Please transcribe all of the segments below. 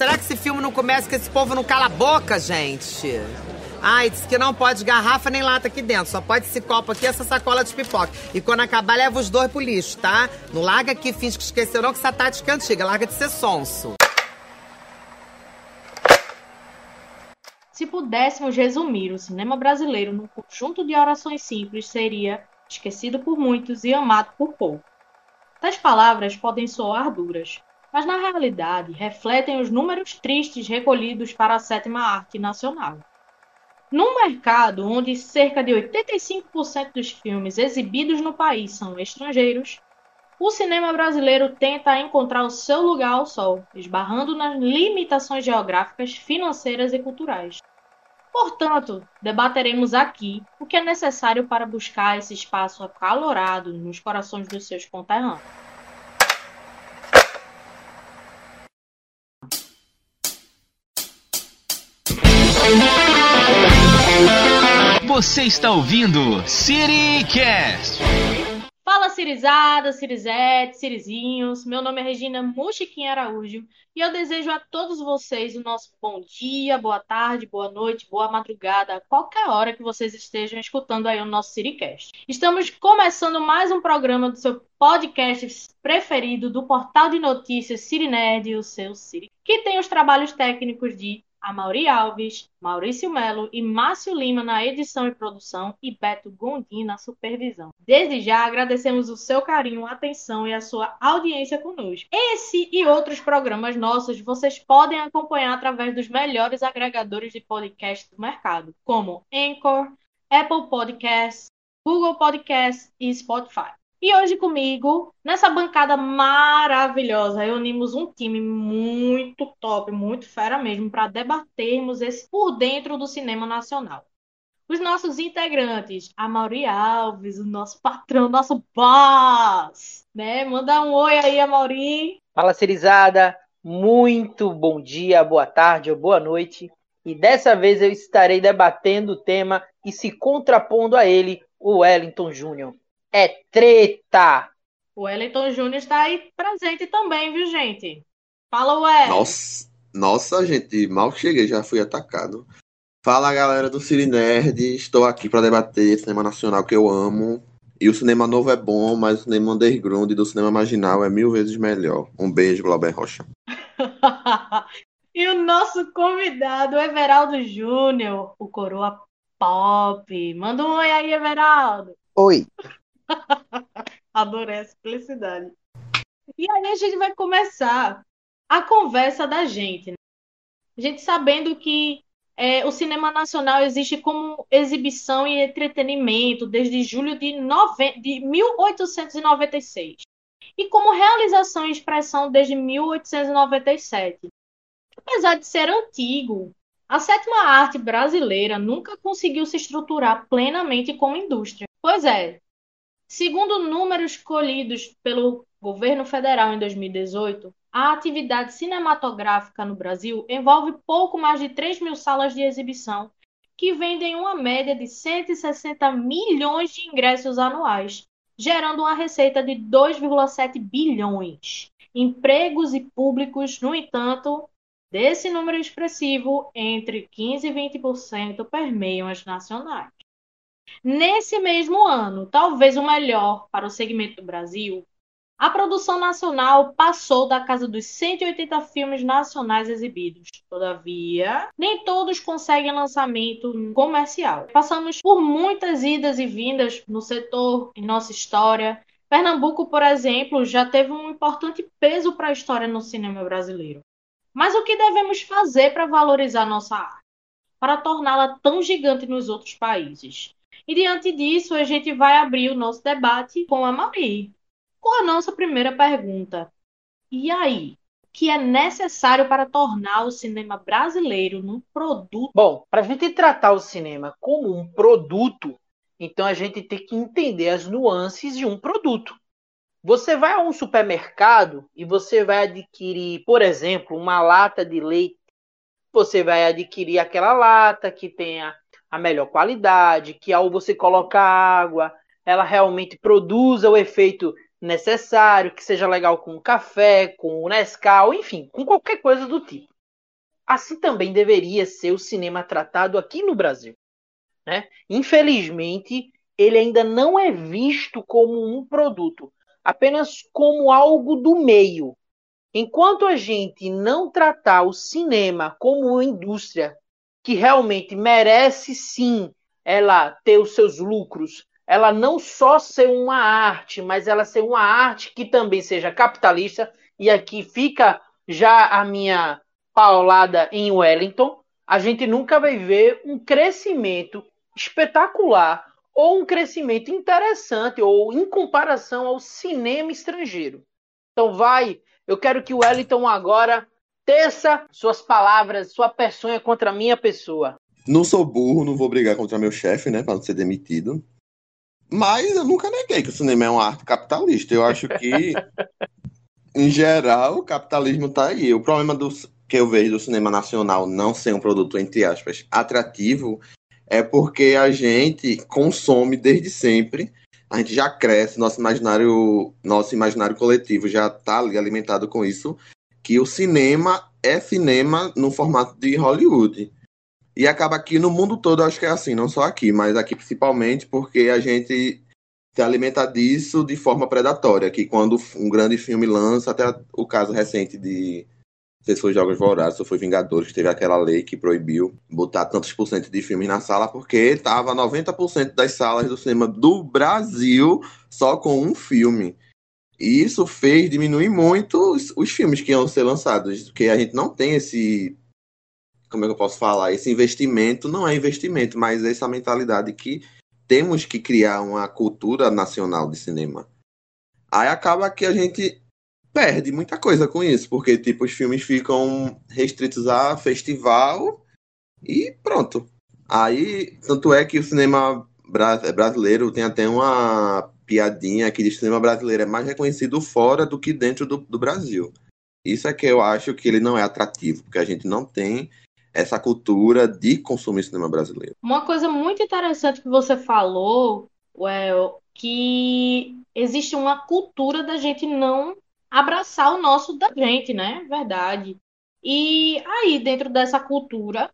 Será que esse filme não começa que esse povo não cala a boca, gente? Ai, disse que não pode garrafa nem lata aqui dentro. Só pode esse copo aqui essa sacola de pipoca. E quando acabar, leva os dois pro lixo, tá? Não larga aqui, finge que esqueceu não, que essa tática é antiga. Larga de ser sonso. Se pudéssemos resumir o cinema brasileiro num conjunto de orações simples, seria esquecido por muitos e amado por poucos. Tais palavras podem soar duras, mas na realidade refletem os números tristes recolhidos para a sétima arte nacional. Num mercado onde cerca de 85% dos filmes exibidos no país são estrangeiros, o cinema brasileiro tenta encontrar o seu lugar ao sol, esbarrando nas limitações geográficas, financeiras e culturais. Portanto, debateremos aqui o que é necessário para buscar esse espaço acalorado nos corações dos seus conterrâneos. Você está ouvindo CityCast. Fala Cirizada, Cirizete, Cirizinhos. Meu nome é Regina Muxiquinha Araújo e eu desejo a todos vocês o nosso bom dia, boa tarde, boa noite, boa madrugada, qualquer hora que vocês estejam escutando aí o nosso CityCast. Estamos começando mais um programa do seu podcast preferido do portal de notícias Cirinerd, o seu Ciri, que tem os trabalhos técnicos de a Mauri Alves, Maurício Melo e Márcio Lima na edição e produção e Beto Gondim na supervisão. Desde já agradecemos o seu carinho, atenção e a sua audiência conosco. Esse e outros programas nossos vocês podem acompanhar através dos melhores agregadores de podcast do mercado, como Anchor, Apple Podcasts, Google Podcasts e Spotify. E hoje comigo, nessa bancada maravilhosa, reunimos um time muito top, muito fera mesmo, para debatermos esse por dentro do cinema nacional. Os nossos integrantes, a Mauri Alves, o nosso patrão, nosso boss, né? Manda um oi aí, a Mauri. Fala, Cirizada. Muito bom dia, boa tarde ou boa noite. E dessa vez eu estarei debatendo o tema e se contrapondo a ele, o Wellington Júnior é treta. O Wellington Júnior está aí presente também, viu, gente? Fala, Ué. Nossa, nossa, gente, mal cheguei, já fui atacado. Fala, galera do Cine Nerd. Estou aqui para debater cinema nacional que eu amo. E o cinema novo é bom, mas o cinema underground do cinema marginal é mil vezes melhor. Um beijo, Glauber Rocha. e o nosso convidado, Everaldo Júnior, o Coroa Pop. Manda um oi aí, Everaldo. Oi. Adorei a simplicidade. E aí a gente vai começar a conversa da gente. Né? A gente sabendo que é, o cinema nacional existe como exibição e entretenimento desde julho de, nove... de 1896 e como realização e expressão desde 1897. Apesar de ser antigo, a sétima arte brasileira nunca conseguiu se estruturar plenamente como indústria. Pois é, Segundo números colhidos pelo governo federal em 2018, a atividade cinematográfica no Brasil envolve pouco mais de 3 mil salas de exibição, que vendem uma média de 160 milhões de ingressos anuais, gerando uma receita de 2,7 bilhões. Empregos e públicos, no entanto, desse número expressivo, entre 15% e 20% permeiam as nacionais. Nesse mesmo ano, talvez o melhor para o segmento do Brasil, a produção nacional passou da casa dos 180 filmes nacionais exibidos. Todavia, nem todos conseguem lançamento comercial. Passamos por muitas idas e vindas no setor, em nossa história. Pernambuco, por exemplo, já teve um importante peso para a história no cinema brasileiro. Mas o que devemos fazer para valorizar nossa arte? Para torná-la tão gigante nos outros países? E diante disso, a gente vai abrir o nosso debate com a Mauri, com a nossa primeira pergunta. E aí? O que é necessário para tornar o cinema brasileiro num produto? Bom, para a gente tratar o cinema como um produto, então a gente tem que entender as nuances de um produto. Você vai a um supermercado e você vai adquirir, por exemplo, uma lata de leite. Você vai adquirir aquela lata que tenha a melhor qualidade, que ao você colocar água, ela realmente produza o efeito necessário, que seja legal com o café, com o Nescau, enfim, com qualquer coisa do tipo. assim também deveria ser o cinema tratado aqui no Brasil. Né? Infelizmente, ele ainda não é visto como um produto, apenas como algo do meio. Enquanto a gente não tratar o cinema como indústria que realmente merece sim ela ter os seus lucros, ela não só ser uma arte, mas ela ser uma arte que também seja capitalista, e aqui fica já a minha paulada em Wellington, a gente nunca vai ver um crescimento espetacular ou um crescimento interessante ou em comparação ao cinema estrangeiro. Então vai, eu quero que o Wellington agora teça suas palavras, sua peçonha contra a minha pessoa. Não sou burro, não vou brigar contra meu chefe, né, para não ser demitido. Mas eu nunca neguei que o cinema é uma arte capitalista. Eu acho que, em geral, o capitalismo está aí. O problema do, que eu vejo do cinema nacional não ser um produto, entre aspas, atrativo, é porque a gente consome desde sempre. A gente já cresce, nosso imaginário, nosso imaginário coletivo já está ali alimentado com isso, que o cinema é cinema no formato de Hollywood. E acaba aqui no mundo todo, acho que é assim, não só aqui, mas aqui principalmente porque a gente se alimenta disso de forma predatória, que quando um grande filme lança, até o caso recente de não sei se foi Jogos Vorazes ou foi Vingadores, que teve aquela lei que proibiu botar tantos por cento de filmes na sala, porque tava 90% das salas do cinema do Brasil só com um filme. E isso fez diminuir muito os, os filmes que iam ser lançados, porque a gente não tem esse como é que eu posso falar? Esse investimento não é investimento, mas essa mentalidade que temos que criar uma cultura nacional de cinema. Aí acaba que a gente perde muita coisa com isso, porque tipo os filmes ficam restritos a festival e pronto. Aí, tanto é que o cinema brasileiro tem até uma piadinha que o cinema brasileiro é mais reconhecido fora do que dentro do, do Brasil. Isso é que eu acho que ele não é atrativo, porque a gente não tem essa cultura de consumir cinema brasileiro. Uma coisa muito interessante que você falou, Well, que existe uma cultura da gente não abraçar o nosso da gente, né? Verdade. E aí, dentro dessa cultura,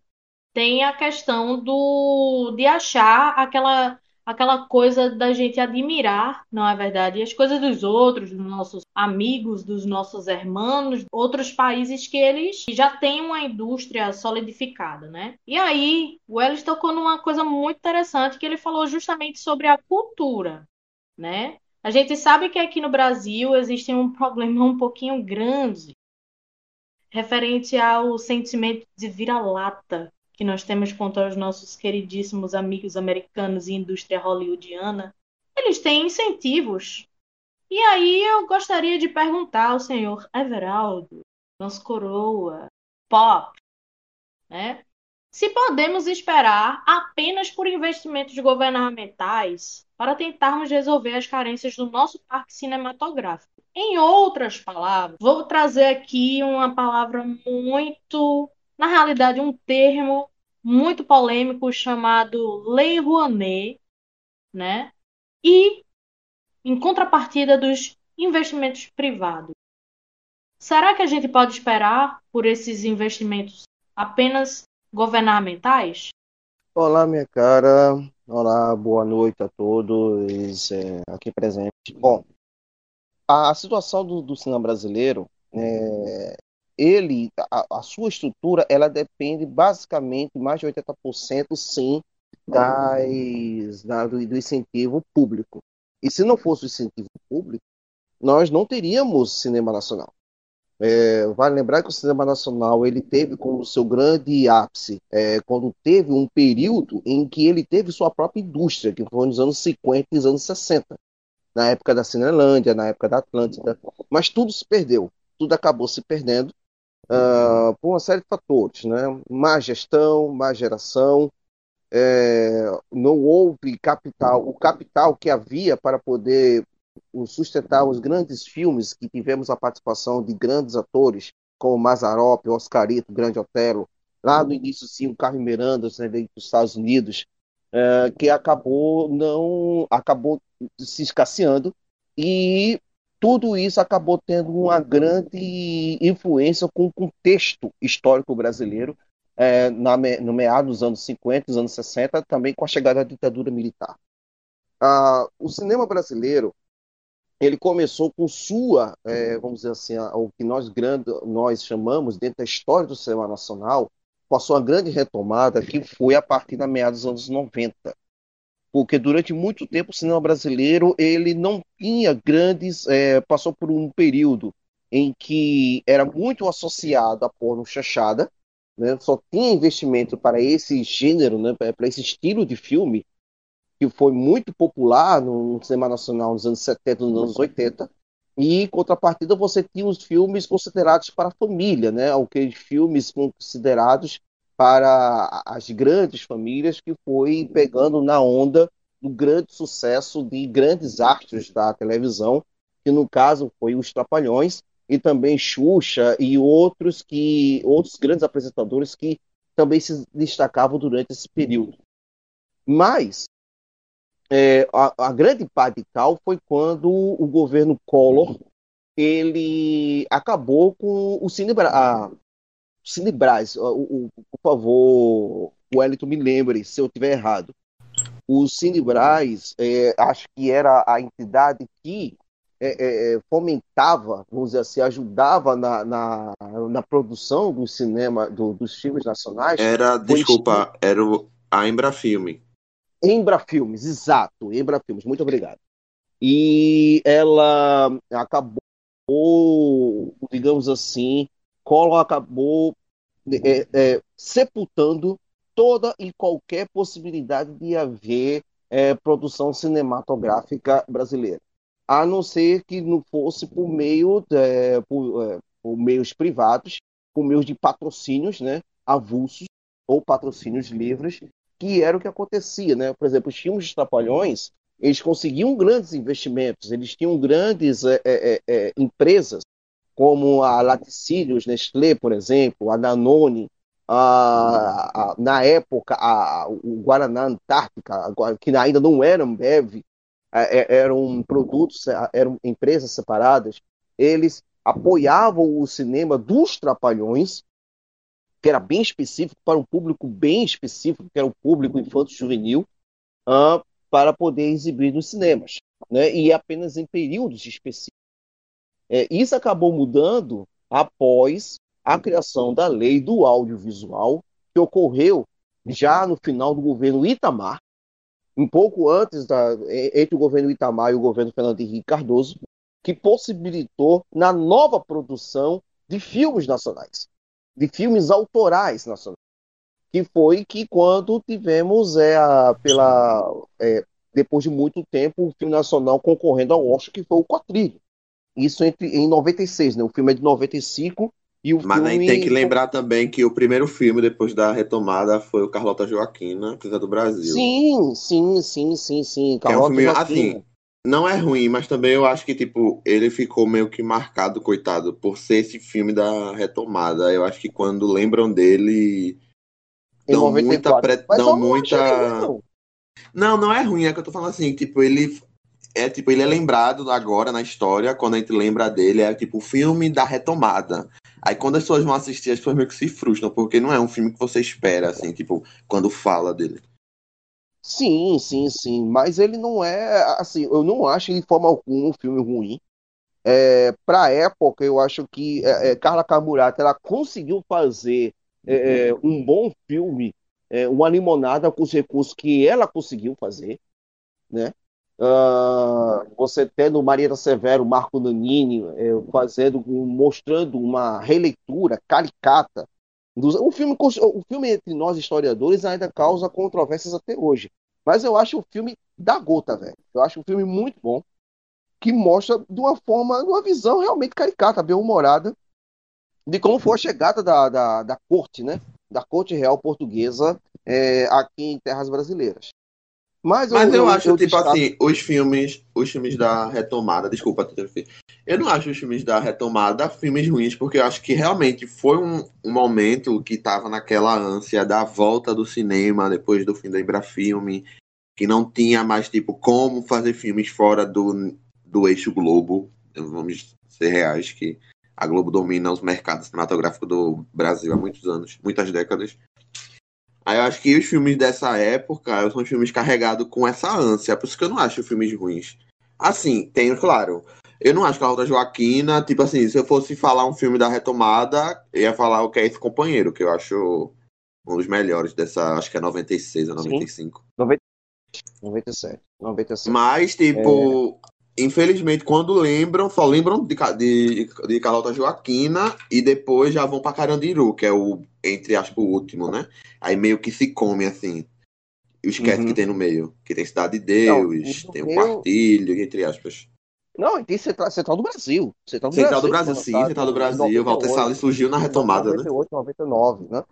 tem a questão do de achar aquela aquela coisa da gente admirar, não é verdade? As coisas dos outros, dos nossos amigos, dos nossos irmãos, outros países que eles já têm uma indústria solidificada, né? E aí, o Ellis tocou numa coisa muito interessante que ele falou justamente sobre a cultura, né? A gente sabe que aqui no Brasil existe um problema um pouquinho grande referente ao sentimento de vira-lata que nós temos contra os nossos queridíssimos amigos americanos e indústria hollywoodiana, eles têm incentivos. E aí eu gostaria de perguntar ao senhor Everaldo, nosso coroa, pop, né? Se podemos esperar apenas por investimentos governamentais para tentarmos resolver as carências do nosso parque cinematográfico. Em outras palavras, vou trazer aqui uma palavra muito na realidade, um termo muito polêmico chamado Lei Rouanet, né? E em contrapartida dos investimentos privados. Será que a gente pode esperar por esses investimentos apenas governamentais? Olá, minha cara. Olá, boa noite a todos é, aqui presentes. Bom, a, situação do, do cinema brasileiro é, ele, a, a, sua estrutura, ela depende basicamente mais de 80% sim das, da, do, do, incentivo público. E se não fosse o incentivo público, nós não teríamos cinema nacional. É, vale lembrar que o cinema nacional ele teve como seu grande ápice é, quando teve um período em que ele teve sua própria indústria, que foi nos anos 50 e anos 60, na época da Cinelândia, na época da Atlântida, mas tudo se perdeu, tudo acabou se perdendo uh, por uma série de fatores, né? Má gestão, má geração, é, não houve capital, o capital que havia para poder sustentar os grandes filmes que tivemos a participação de grandes atores como Mazarop, Oscarito, Grande Otelo, lá no início sim o Carlos Miranda né, dos Estados Unidos, é, que acabou não acabou se escasseando e tudo isso acabou tendo uma grande influência com o contexto histórico brasileiro é, na, no meado dos anos 50, dos anos 60, também com a chegada da ditadura militar. Ah, o cinema brasileiro ele começou com sua, é, vamos dizer assim, o que nós, grande, nós chamamos, dentro da história do cinema nacional, passou uma grande retomada, que foi a partir da meados dos anos 90. Porque durante muito tempo o cinema brasileiro ele não tinha grandes. É, passou por um período em que era muito associado a porno chachada, né? só tinha investimento para esse gênero, né? para esse estilo de filme, que foi muito popular no cinema nacional nos anos 70 nos anos 80. E, em contrapartida, você tinha os filmes considerados para a família, né? Filmes considerados para as grandes famílias, que foi pegando na onda do grande sucesso de grandes astros da televisão, que no caso foi os Trapalhões, e também Xuxa e outros que outros grandes apresentadores que também se destacavam durante esse período. Mas é, a, a, grande parte tal foi quando o governo Collor ele acabou com o Cine, a, Cinebras. O, o, por favor, o Wellington me lembre se eu estiver errado. O Cinebras, é, acho que era a entidade que é, é, é, fomentava, vamos dizer assim, ajudava na, na, na produção do cinema, do, dos filmes nacionais. Era, desculpa, era a Embrafilme. Embrafilmes, exato, Embrafilmes, muito obrigado. E ela acabou, digamos assim, Collor acabou é, é, sepultando toda e qualquer possibilidade de haver é, produção cinematográfica brasileira, a não ser que não fosse por meio é, por, é, por meios privados, por meio de patrocínios, né, avulsos ou patrocínios livres, que era o que acontecia, né? Por exemplo, os filmes de Trapalhões, eles conseguiam grandes investimentos, eles tinham grandes é, é, é, empresas, como a Laticílios, Nestlé, por exemplo, a Danone, a, a, na época a, o Guaraná Antártica, que ainda não era Ambev, é, é, eram produtos, eram empresas separadas, eles apoiavam o cinema dos Trapalhões, que era bem específico, para um público bem específico, que era o público infanto-juvenil, uh, para poder exibir nos cinemas, né? e apenas em períodos específicos. É, isso acabou mudando após a criação da lei do audiovisual, que ocorreu já no final do governo Itamar, um pouco antes da, entre o governo Itamar e o governo Fernando Henrique Cardoso, que possibilitou na nova produção de filmes nacionais de filmes autorais nacionais, que foi que quando tivemos é, a, pela é, depois de muito tempo o filme nacional concorrendo ao Oscar, que foi o Quatrilho. Isso entre, em 96, né? O filme é de 95 e o Mas filme... tem que lembrar também que o primeiro filme depois da retomada foi o Carlota Joaquina, Princesa do Brasil. Sim, sim, sim, sim, sim. Carlota é um filme, Joaquina. assim, não é ruim, mas também eu acho que, tipo, ele ficou meio que marcado, coitado, por ser esse filme da retomada. Eu acho que quando lembram dele. Dão muita. Pre... Dão muita. Não. não, não é ruim, é que eu tô falando assim, tipo, ele. É tipo, ele é lembrado agora na história, quando a gente lembra dele, é tipo o filme da retomada. Aí quando as pessoas vão assistir, as pessoas meio que se frustram, porque não é um filme que você espera, assim, tipo, quando fala dele. Sim, sim, sim. Mas ele não é. Assim, eu não acho de forma alguma um filme ruim. É, para a época, eu acho que é, é, Carla Camurata ela conseguiu fazer é, é, um bom filme, é, uma limonada com os recursos que ela conseguiu fazer, né? Uh, você tendo Maria Severo, Marco Nanini fazendo, mostrando uma releitura caricata o filme, o filme entre nós historiadores ainda causa controvérsias até hoje. Mas eu acho o filme da gota, velho. Eu acho um filme muito bom, que mostra de uma forma, uma visão realmente caricata, bem humorada, de como foi a chegada da, da, da corte, né? Da corte real portuguesa é, aqui em terras brasileiras. Mas eu, Mas eu, eu acho, tipo assim, os filmes, os filmes da retomada, desculpa, eu não acho os filmes da retomada filmes ruins, porque eu acho que realmente foi um, um momento que tava naquela ânsia da volta do cinema depois do fim da Embrafilme, que não tinha mais, tipo, como fazer filmes fora do, do eixo Globo. vamos ser reais, que a Globo domina os mercados cinematográficos do Brasil há muitos anos, muitas décadas. Aí eu acho que os filmes dessa época são filmes carregados com essa ânsia, por isso que eu não acho filmes ruins. Assim, tenho, claro, eu não acho que a Roda Joaquina, tipo assim, se eu fosse falar um filme da retomada, eu ia falar o que é esse companheiro, que eu acho um dos melhores dessa, acho que é 96 ou 95. 97. 97. Mas, tipo, é... infelizmente, quando lembram, só lembram de, de, de Carlota Joaquina e depois já vão pra Carandiru, que é o, entre aspas, o último, né? Aí meio que se come, assim. E esquece uhum. que tem no meio. Que tem Cidade de Deus, não, tem o um Quartilho, entre aspas. Não, tem Central, Central do Brasil. Central do Central Brasil, do Brasil sim, Central do Brasil. Walter Salles surgiu na retomada, 98, né? 99, né?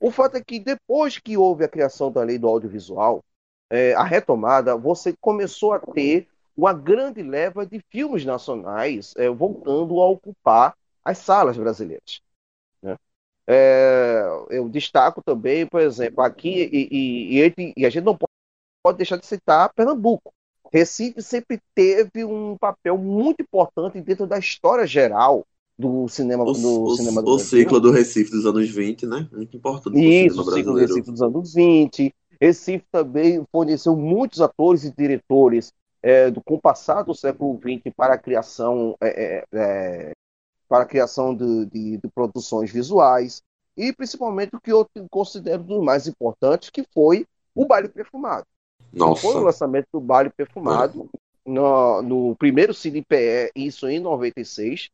O fato é que depois que houve a criação da lei do audiovisual, é, a retomada, você começou a ter uma grande leva de filmes nacionais é, voltando a ocupar as salas brasileiras. Né? É, eu destaco também, por exemplo, aqui, e, e, e, a gente não pode deixar de citar Pernambuco. Recife sempre teve um papel muito importante dentro da história geral do cinema o, do o, cinema do o ciclo do Recife dos anos 20, né? Muito importante. Isso, o ciclo do Recife dos anos 20. Recife também forneceu muitos atores e diretores é, do, com o passar do século XX para a criação, é, é, é, para a criação de, de, de, produções visuais e principalmente o que eu considero dos mais importantes, que foi o baile perfumado. Nossa. Foi o lançamento do baile perfumado no, no primeiro Cine PE, isso em 96,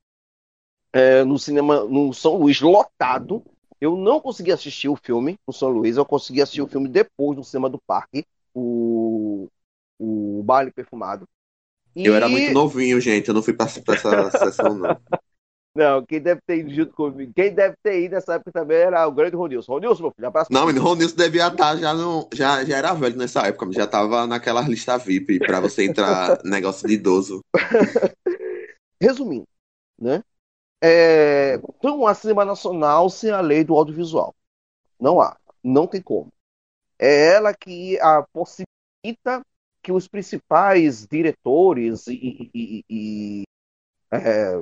é, no cinema no São Luís lotado eu não consegui assistir o filme no São Luís, eu consegui assistir o filme depois no cinema do parque, o, o Baile Perfumado. E... Eu era muito novinho, gente, eu não fui para essa sessão, não. Não, quem deve ter ido junto comigo, quem deve ter ido nessa época também era o grande Ronilson. Ronilson, meu filho, abraço. Não, o Ronilson devia estar já no. Já, já era velho nessa época, já estava naquela lista VIP para você entrar negócio de idoso. Resumindo, né? É, não há cinema nacional sem a lei do audiovisual. Não há. Não tem como. É ela que a possibilita que os principais diretores e, e, e é,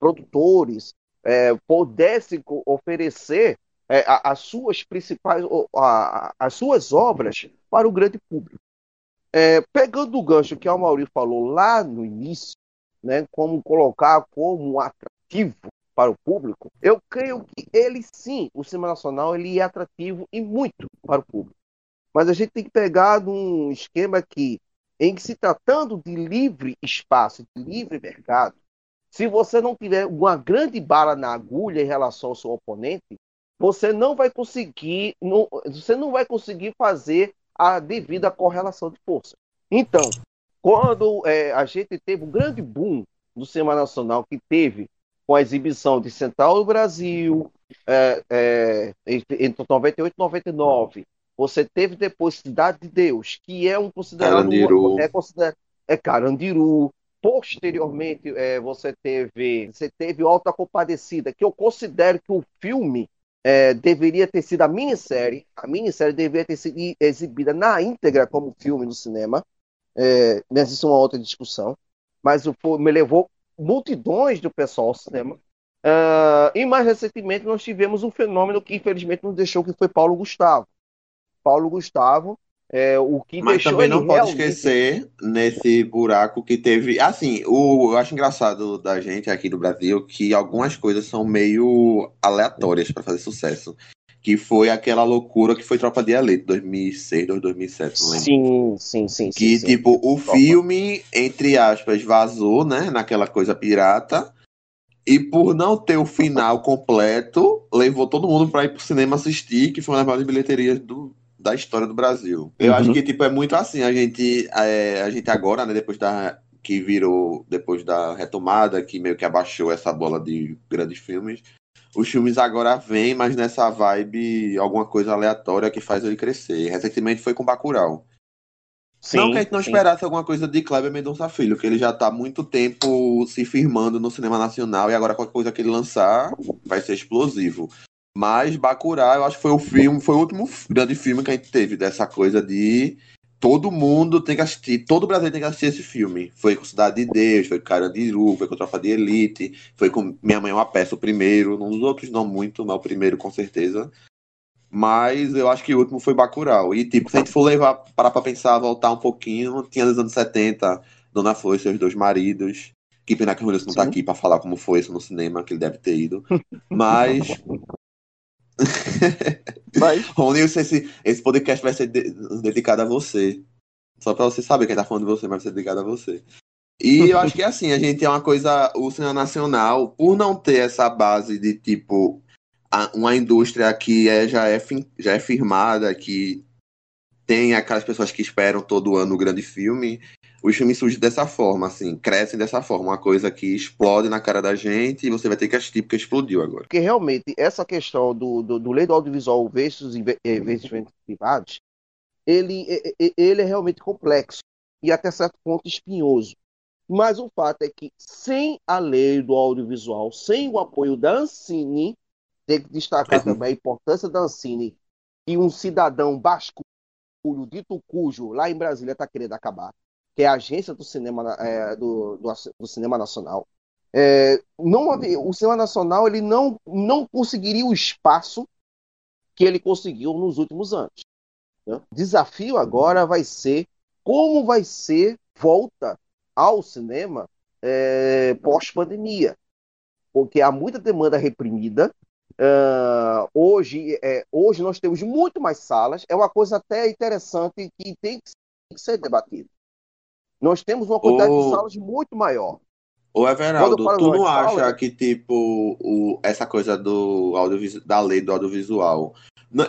produtores é, pudessem oferecer é, as suas principais a, as suas obras para o grande público. É, pegando o gancho que o Mauri falou lá no início, né, como colocar como atrativo para o público, eu creio que ele sim, o cinema nacional, ele é atrativo e muito para o público. Mas a gente tem que pegar um esquema que, em que se tratando de livre espaço, de livre mercado, se você não tiver uma grande bala na agulha em relação ao seu oponente, você não vai conseguir, não, você não vai conseguir fazer a devida correlação de força. Então, quando é, a gente teve um grande boom do cinema nacional que teve com a exibição de Central do Brasil, é, é, entre 98 e 99. Você teve depois Cidade de Deus, que é um considerado. Carandiru. É, considerado, é Carandiru. Posteriormente, é, você teve você teve Alta Compadecida, que eu considero que o filme é, deveria ter sido a minissérie. A minissérie deveria ter sido exibida na íntegra como filme no cinema. É, mas isso é uma outra discussão. Mas o, me levou multidões do pessoal ao cinema. Uh, e mais recentemente nós tivemos um fenômeno que infelizmente nos deixou, que foi Paulo Gustavo. Paulo Gustavo, é, o que Mas também não pode realmente... esquecer nesse buraco que teve. Assim, o, eu acho engraçado da gente aqui do Brasil que algumas coisas são meio aleatórias para fazer sucesso que foi aquela loucura que foi Tropa de Elite, 2006, 2007, não lembro. Sim, sim, sim. Que, sim, tipo, sim. o filme, entre aspas, vazou, né, naquela coisa pirata, e por não ter o final completo, levou todo mundo para ir pro cinema assistir, que foi uma das maiores bilheterias do, da história do Brasil. Eu Uhum. acho que, tipo, é muito assim, a gente, é, a gente agora, né, depois da que virou, depois da retomada, que meio que abaixou essa bola de grandes filmes, os filmes agora vêm, mas nessa vibe, alguma coisa aleatória que faz ele crescer. Recentemente foi com Bacurau. Sim, não que a gente não sim. esperasse alguma coisa de Kleber Mendonça Filho, que ele já está há muito tempo se firmando no cinema nacional e agora qualquer coisa que ele lançar vai ser explosivo. Mas Bacurau, eu acho que foi o filme, foi o último grande filme que a gente teve dessa coisa de todo mundo tem que assistir, todo brasileiro tem que assistir esse filme. Foi com Cidade de Deus, foi com Carandiru, foi com Tropa de Elite, foi com Minha Mãe é uma Peça, o primeiro, nos outros não muito, mas o primeiro com certeza. Mas eu acho que o último foi Bacurau. E, tipo, se a gente for levar, parar pra pensar, voltar um pouquinho, tinha nos anos 70, Dona Flor e seus dois maridos. Que pena que o Wilson não tá aqui pra falar como foi isso no cinema, que ele deve ter ido. Mas, Mas, Ronilson, esse, esse podcast vai ser de- dedicado a você. Só pra você saber quem tá falando de você, mas vai ser dedicado a você. E eu acho que assim, a gente é uma coisa, o cinema nacional, por não ter essa base de tipo a- uma indústria que é, já, é, já é firmada, que tem aquelas pessoas que esperam todo ano o grande filme, os filmes surgem dessa forma, assim, crescem dessa forma, uma coisa que explode na cara da gente e você vai ter que assistir porque explodiu agora. porque realmente essa questão do, do, do lei do audiovisual versus inve- eh, investimentos privados, ele, eh, eh, ele é realmente complexo e até certo ponto espinhoso. Mas o fato é que sem a lei do audiovisual, sem o apoio da Ancine, tem que destacar Uhum. também a importância da Ancine e um cidadão basculho, dito cujo, lá em Brasília está querendo acabar, que é a agência do cinema, eh, do, do, do cinema nacional. É, não o cinema nacional ele não, não conseguiria o espaço que ele conseguiu nos últimos anos. né? Desafio agora vai ser como vai ser volta ao cinema é, pós-pandemia, porque há muita demanda reprimida. Ah, hoje, é, hoje nós temos muito mais salas. É uma coisa até interessante que, tem que ser debatida. Nós temos uma quantidade de salas muito maior. Ô Everaldo, tu não salas, acha que, tipo, o, essa coisa do da lei do audiovisual,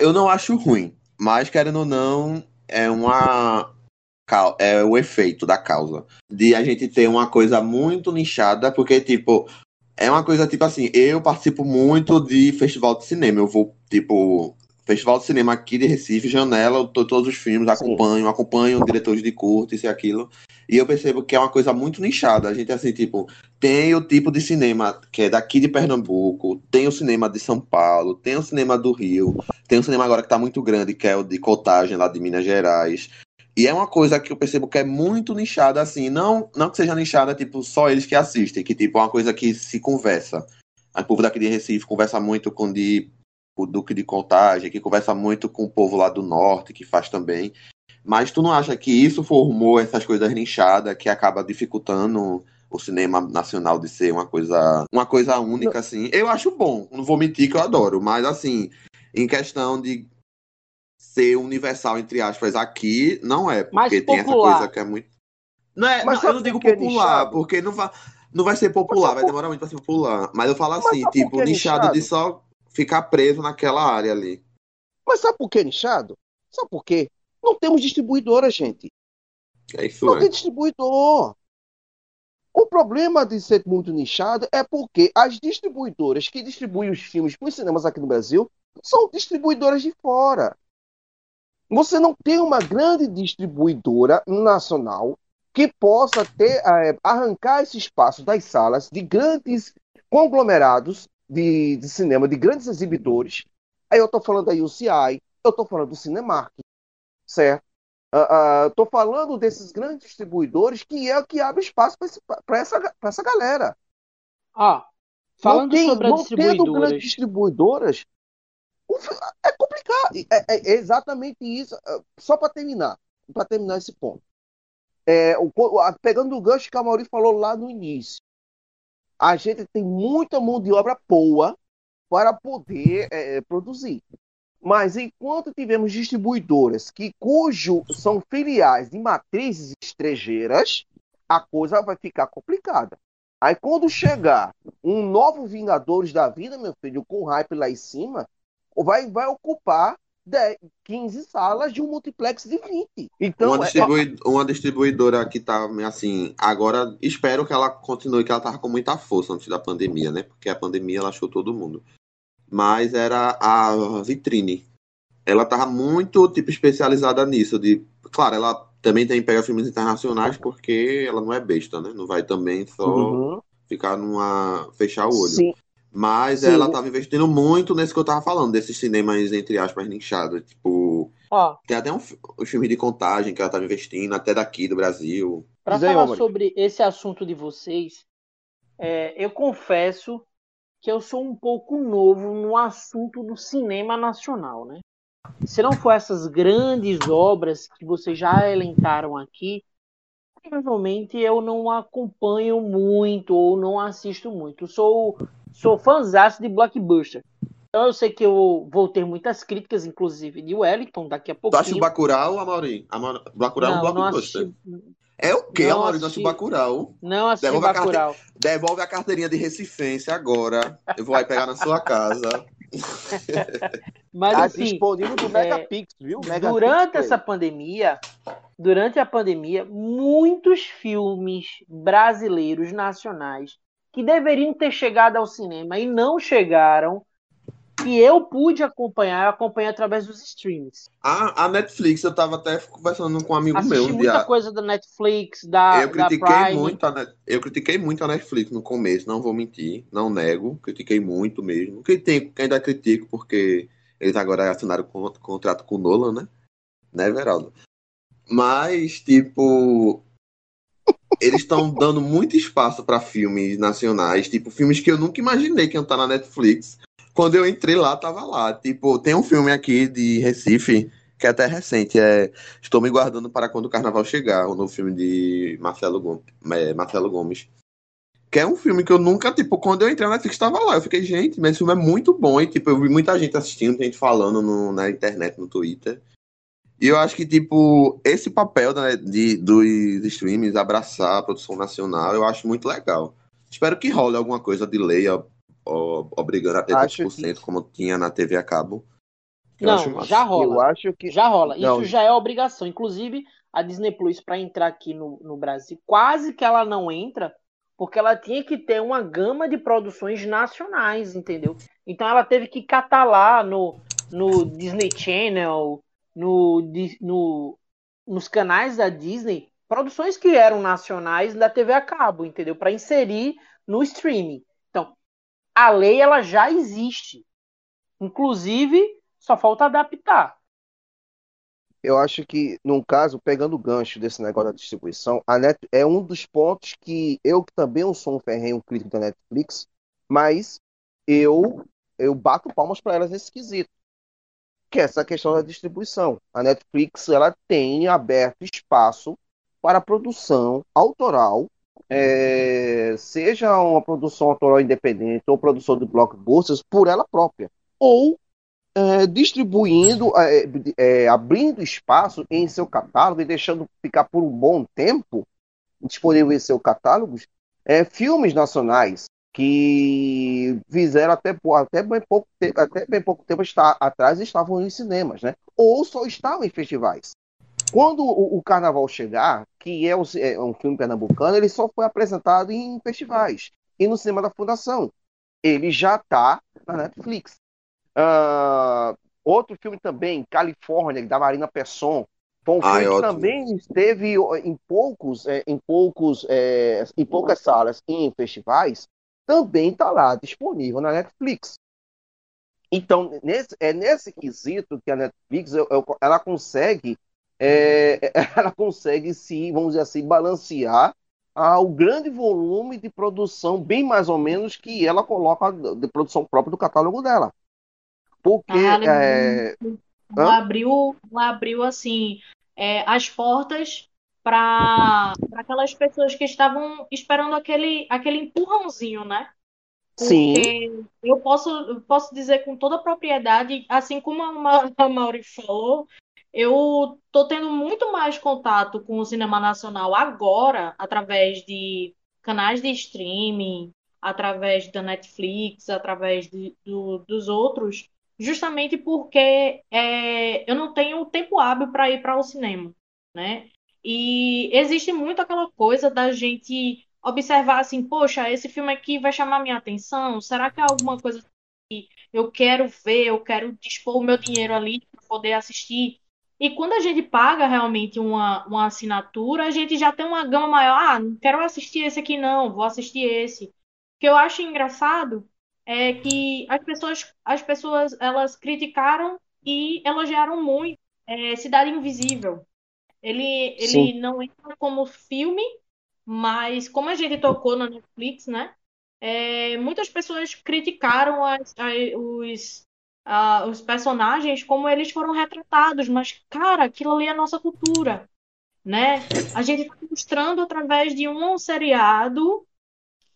eu não acho ruim, mas querendo ou não, é uma é o efeito da causa de a gente ter uma coisa muito nichada, porque, tipo, é uma coisa tipo assim, eu participo muito de festival de cinema, eu vou, tipo, festival de cinema aqui de Recife, janela, eu tô todos os filmes, Sim. acompanho, acompanho diretores de curta, isso e aquilo, e eu percebo que é uma coisa muito nichada, a gente, assim, tipo, tem o tipo de cinema que é daqui de Pernambuco, tem o cinema de São Paulo, tem o cinema do Rio, tem um cinema agora que tá muito grande, que é o de Cotagem, lá de Minas Gerais. E é uma coisa que eu percebo que é muito nichada, assim, não, não que seja nichada, tipo, só eles que assistem, que tipo, é uma coisa que se conversa. O povo daqui de Recife conversa muito com de, o Duque de Contagem, que conversa muito com o povo lá do norte, que faz também. Mas tu não acha que isso formou essas coisas nichadas que acaba dificultando o cinema nacional de ser uma coisa, uma coisa única, assim? Eu acho bom, não vou mentir que eu adoro, mas assim, em questão de ser universal, entre aspas, aqui, não é, porque Mais tem essa coisa que é muito. Não é, Mas não, eu não digo é popular, nichado? porque não vai, não vai ser popular, vai por- demorar muito pra ser popular. Mas eu falo Mas assim, tipo, que é nichado de nichado? só ficar preso naquela área ali. Mas sabe por que nichado? Sabe por quê? Não temos distribuidora, gente. É isso, Não é. tem distribuidor. O problema de ser muito nichado é porque as distribuidoras que distribuem os filmes para os cinemas aqui no Brasil são distribuidoras de fora. Você não tem uma grande distribuidora nacional que possa ter eh, arrancar esse espaço das salas de grandes conglomerados de, de cinema, de grandes exibidores. Aí eu estou falando da UCI, eu estou falando do Cinemark, certo? Estou falando desses grandes distribuidores que é o que abre espaço para essa, pra essa galera. Ó, falando tem, sobre as tendo grandes distribuidoras, distribuidoras, é complicado. É, é exatamente isso. Ah, Só para terminar, para terminar esse ponto. É, o, pegando o gancho que a Mauri falou lá no início, a gente tem muita mão de obra boa para poder é, produzir. Mas enquanto tivermos distribuidoras que cujo são filiais de matrizes estrangeiras, a coisa vai ficar complicada. Aí quando chegar um novo Vingadores da vida, meu filho, com hype lá em cima, vai, vai ocupar 10, 15 salas de um multiplex de 20. Então, uma, é- distribui- uma distribuidora que tá assim, agora espero que ela continue, que ela tava com muita força antes da pandemia, né? Porque a pandemia ela achou todo mundo. Mas era a Vitrine. Ela tava muito, tipo, especializada nisso. De, claro, ela também tem pega filmes internacionais porque ela não é besta, né? Não vai também só Uhum. ficar numa. fechar o olho. Sim, Mas Sim. ela tava investindo muito nesse que eu tava falando, desses cinemas, entre aspas, nichados. Tipo, Ó, Tem até um, um filme de contagem que ela tava investindo, até daqui do Brasil. Para aí, falar Omar. sobre esse assunto de vocês, é, eu confesso que eu sou um pouco novo no assunto do cinema nacional, né? Se não for essas grandes obras que vocês já elencaram aqui, provavelmente eu não acompanho muito ou não assisto muito. Sou sou fãzaço de blockbuster. Então eu sei que eu vou ter muitas críticas, inclusive de Wellington daqui a Tu pouquinho. acha o Bacurau, Amaury? Bacurau é um não, não blockbuster. assisti, É o quê, Não Amaury? Não assisti. Bacurau. não assisti Devolve a carte- Bacurau. Devolve a carteirinha de recifense agora. Eu vou aí pegar na sua casa. Mas Tá assim, disponível do é, Megapix, viu? Megapix durante essa pandemia, durante a pandemia, muitos filmes brasileiros nacionais que deveriam ter chegado ao cinema e não chegaram, que eu pude acompanhar, eu acompanhei através dos streams. A, a Netflix, eu tava até conversando com um amigo Assisti meu um muita dia. coisa da Netflix, da, Eu da critiquei Prime. muito a Net... eu critiquei muito a Netflix no começo, não vou mentir, não nego, critiquei muito mesmo. Critico, ainda critico porque eles agora assinaram con- contrato com o Nolan, né? Né, Veraldo? Mas, tipo, eles estão dando muito espaço para filmes nacionais, tipo, filmes que eu nunca imaginei que iam estar na Netflix. Quando eu entrei lá, tava lá. Tipo, tem um filme aqui de Recife, que é até recente, é Estou me guardando para quando o carnaval chegar, o novo filme de Marcelo Gomes, é, Marcelo Gomes. Que é um filme que eu nunca, tipo, quando eu entrei na Netflix, estava lá. Eu fiquei, gente, mas esse filme é muito bom. E, tipo, eu vi muita gente assistindo, gente falando no- na internet, no Twitter. E eu acho que, tipo, esse papel da- de, dos streams, abraçar a produção nacional, eu acho muito legal. Espero que role alguma coisa de lei, obrigando a ter Acho 10%, como tinha na TV a cabo. Eu acho Não, já Eu rola. acho que. Já rola. Não. Isso já é obrigação. Inclusive, a Disney Plus, para entrar aqui no, no Brasil, quase que ela não entra, porque ela tinha que ter uma gama de produções nacionais, entendeu? Então ela teve que catar lá no, no Disney Channel, no, no, nos canais da Disney, produções que eram nacionais da TV a cabo, entendeu? Para inserir no streaming. A lei ela já existe. Inclusive, só falta adaptar. Eu acho que, num caso, pegando o gancho desse negócio da distribuição, a Net é um dos pontos que eu que também sou um ferrenho crítico da Netflix, mas eu eu bato palmas para elas nesse quesito, que é essa questão da distribuição. A Netflix ela tem aberto espaço para produção autoral, é, seja uma produção autoral independente ou produção de blockbusters por ela própria, ou é, distribuindo, é, é, abrindo espaço em seu catálogo e deixando ficar por um bom tempo disponível em seu catálogo é, filmes nacionais que fizeram até, até, bem pouco tempo, até bem pouco tempo atrás estavam nos cinemas, né? Ou só estavam em festivais. Quando o, o Carnaval chegar, que é, é um filme pernambucano, ele só foi apresentado em festivais e no cinema da Fundação. Ele já está na Netflix. Ah, outro filme também, Califórnia, da Marina Persson. Foi um Ah, filme é que também esteve em poucos, é, em poucos, é, em poucas salas e em festivais, também está lá disponível na Netflix. Então, nesse, é nesse quesito que a Netflix eu- eu- ela consegue, é, ela consegue se, vamos dizer assim, balancear ao grande volume de produção, bem mais ou menos, que ela coloca de produção própria do catálogo dela. Porque Ah, ela é, Ela Hã? abriu, ela abriu assim é, as portas para aquelas pessoas que estavam esperando aquele, aquele empurrãozinho, né? sim, Porque eu posso, eu posso dizer com toda propriedade, assim como a Ma- a Mauri falou, eu tô tendo muito mais contato com o cinema nacional agora, através de canais de streaming, através da Netflix, através de- do- dos outros, justamente porque é, eu não tenho tempo hábil para ir para o cinema, né? E existe muito aquela coisa da gente observar assim, poxa, esse filme aqui vai chamar minha atenção? Será que é alguma coisa que eu quero ver, eu quero dispor o meu dinheiro ali para poder assistir? E quando a gente paga realmente uma, uma assinatura, a gente já tem uma gama maior. Ah, não quero assistir esse aqui, não, vou assistir esse. O que eu acho engraçado é que as pessoas, as pessoas elas criticaram e elogiaram muito é Cidade Invisível. Ele, ele Sim. não entra como filme, mas como a gente tocou na Netflix, né? é, muitas pessoas criticaram as- a- os, ah, os personagens como eles foram retratados, mas, cara, aquilo ali é a nossa cultura, né? A gente está mostrando através de um seriado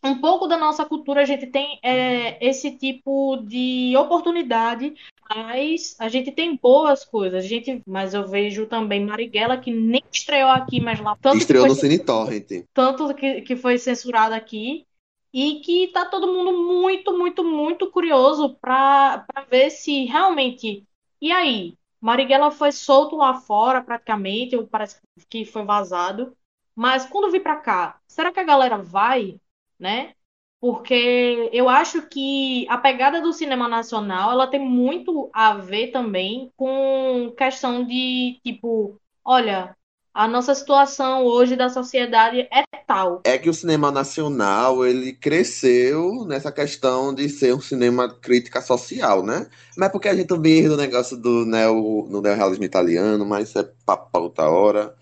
um pouco da nossa cultura, a gente tem é, esse tipo de oportunidade, mas a gente tem boas coisas. A gente, mas eu vejo também Marighella, que nem estreou aqui, mas lá tanto que Estreou foi no Cine Torrent. tanto que, que foi censurado aqui, e que tá todo mundo muito, muito, muito curioso para ver se realmente. E aí? Marighella foi solto lá fora, praticamente, ou parece que foi vazado. Mas quando vir para cá, será que a galera vai, né? Porque eu acho que a pegada do cinema nacional, ela tem muito a ver também com questão de, tipo, olha, a nossa situação hoje da sociedade é tal. É que o cinema nacional, ele cresceu nessa questão de ser um cinema crítica social, né? Mas é porque a gente também do negócio do neo, no neorrealismo italiano, mas isso é papo pra outra hora.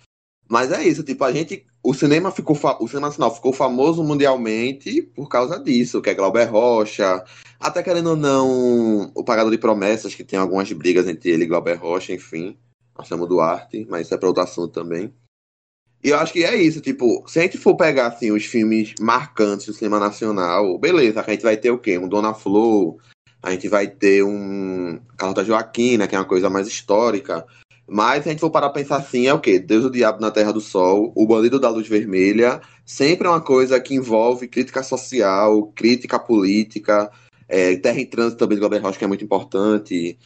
Mas é isso, tipo, a gente. O cinema ficou. O cinema nacional ficou famoso mundialmente por causa disso, que é Glauber Rocha. Até querendo ou não, o Pagador de Promessas, que tem algumas brigas entre ele e Glauber Rocha, enfim. Marcelo Duarte, mas isso é para outro assunto também. E eu acho que é isso, tipo, se a gente for pegar assim os filmes marcantes do cinema nacional, beleza, a gente vai ter o quê? Um Dona Flor, a gente vai ter um Carlota Joaquina, que é uma coisa mais histórica. Mas se a gente for parar pra pensar assim, é o quê? Deus o Diabo na Terra do Sol, O Bandido da Luz Vermelha, sempre é uma coisa que envolve crítica social, crítica política, é, Terra em Trânsito também do Glauber Rocha, que é muito importante,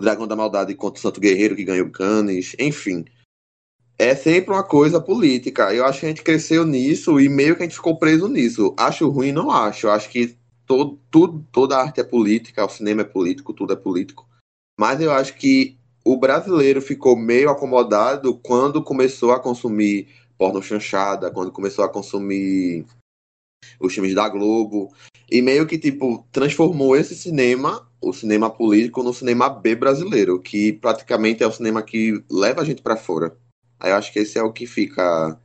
O Dragão da Maldade contra o Santo Guerreiro, que ganhou Cannes, enfim é sempre uma coisa política. Eu acho que a gente cresceu nisso e meio que a gente ficou preso nisso. Acho ruim, não acho. Eu acho que todo, tudo, toda arte é política, o cinema é político, tudo é político. Mas eu acho que o brasileiro ficou meio acomodado quando começou a consumir porno chanchada, quando começou a consumir os filmes da Globo. E meio que, tipo, transformou esse cinema, o cinema político, no cinema B brasileiro, que praticamente é o cinema que leva a gente pra fora. Aí eu acho que esse é o que fica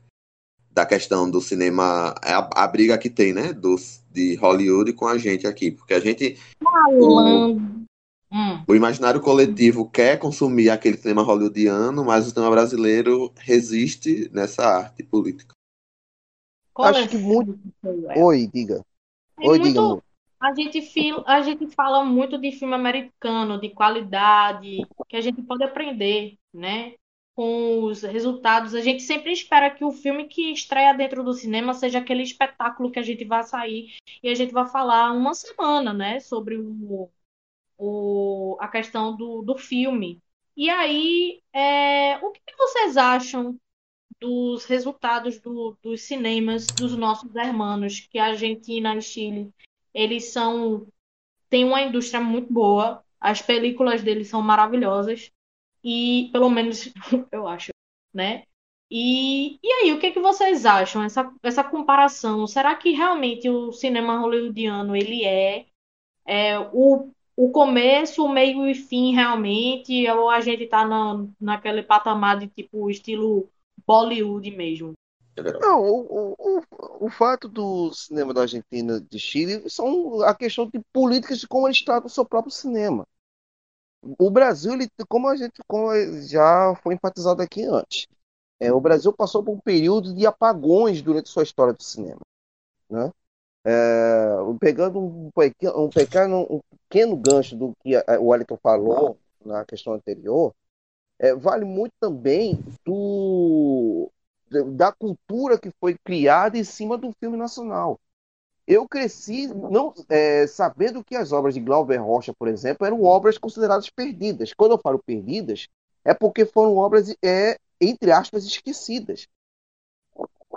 da questão do cinema, é a, a briga que tem, né, dos, de Hollywood com a gente aqui, porque a gente, Falando. Hum. o imaginário coletivo quer consumir aquele cinema hollywoodiano, mas o cinema brasileiro resiste nessa arte política. Acho que muito- É. Oi, diga. Tem Oi, muito- diga, amor. A gente, fil- a gente fala muito de filme americano, de qualidade, que a gente pode aprender, né? Com os resultados. A gente sempre espera que o filme que estreia dentro do cinema seja aquele espetáculo que a gente vai sair e a gente vai falar uma semana, né? Sobre o, o, a questão do, do filme. E aí, é, o que vocês acham dos resultados do- dos cinemas dos nossos hermanos, que a Argentina e Chile, eles são têm uma indústria muito boa, as películas deles são maravilhosas e pelo menos eu acho, né? E, e aí, o que que vocês acham essa essa comparação? Será que realmente o cinema hollywoodiano ele é, é o o começo, o meio e fim realmente, ou a gente tá na, naquele patamar de tipo estilo Bollywood mesmo? Não, o, o, o, fato do cinema da Argentina de Chile são a questão de políticas de como eles tratam o seu próprio cinema. O Brasil, ele, como a gente como já foi enfatizado aqui antes, é, o Brasil passou por um período de apagões durante sua história do cinema. Né? É, pegando um pequeno, um, pequeno, um pequeno gancho do que o Wellington falou na questão anterior, é, vale muito também do, da cultura que foi criada em cima do filme nacional. Eu cresci não é, sabendo que as obras de Glauber Rocha, por exemplo, eram obras consideradas perdidas. Quando eu falo perdidas, é porque foram obras, é, entre aspas, esquecidas.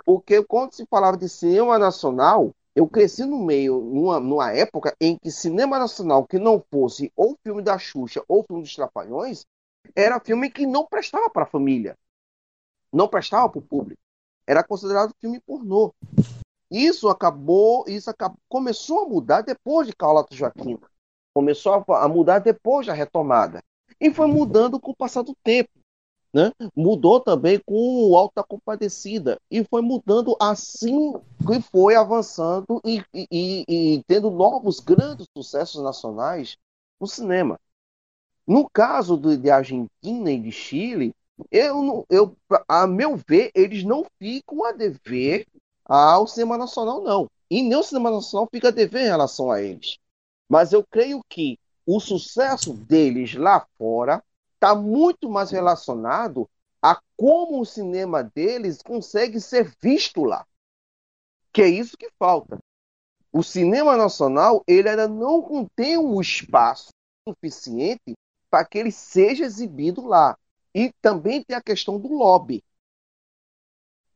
Porque quando se falava de cinema nacional, eu cresci no meio, numa, numa época em que cinema nacional que não fosse ou filme da Xuxa ou filme dos Trapalhões, era filme que não prestava para a família. Não prestava para o público. Era considerado filme pornô. Isso acabou, isso acabou, começou a mudar depois de Carlota Joaquina. Começou a, mudar depois da retomada. E foi mudando com o passar do tempo. né? Mudou também com o Alta Compadecida e foi mudando assim que foi avançando e, e, e, tendo novos grandes sucessos nacionais no cinema. No caso de Argentina e de Chile, eu, eu, a meu ver, eles não ficam a dever ao cinema nacional, não. E nem o cinema nacional fica a dever em relação a eles. Mas eu creio que o sucesso deles lá fora está muito mais relacionado a como o cinema deles consegue ser visto lá. Que é isso que falta. O cinema nacional ele ainda não contém um espaço suficiente para que ele seja exibido lá. E também tem a questão do lobby.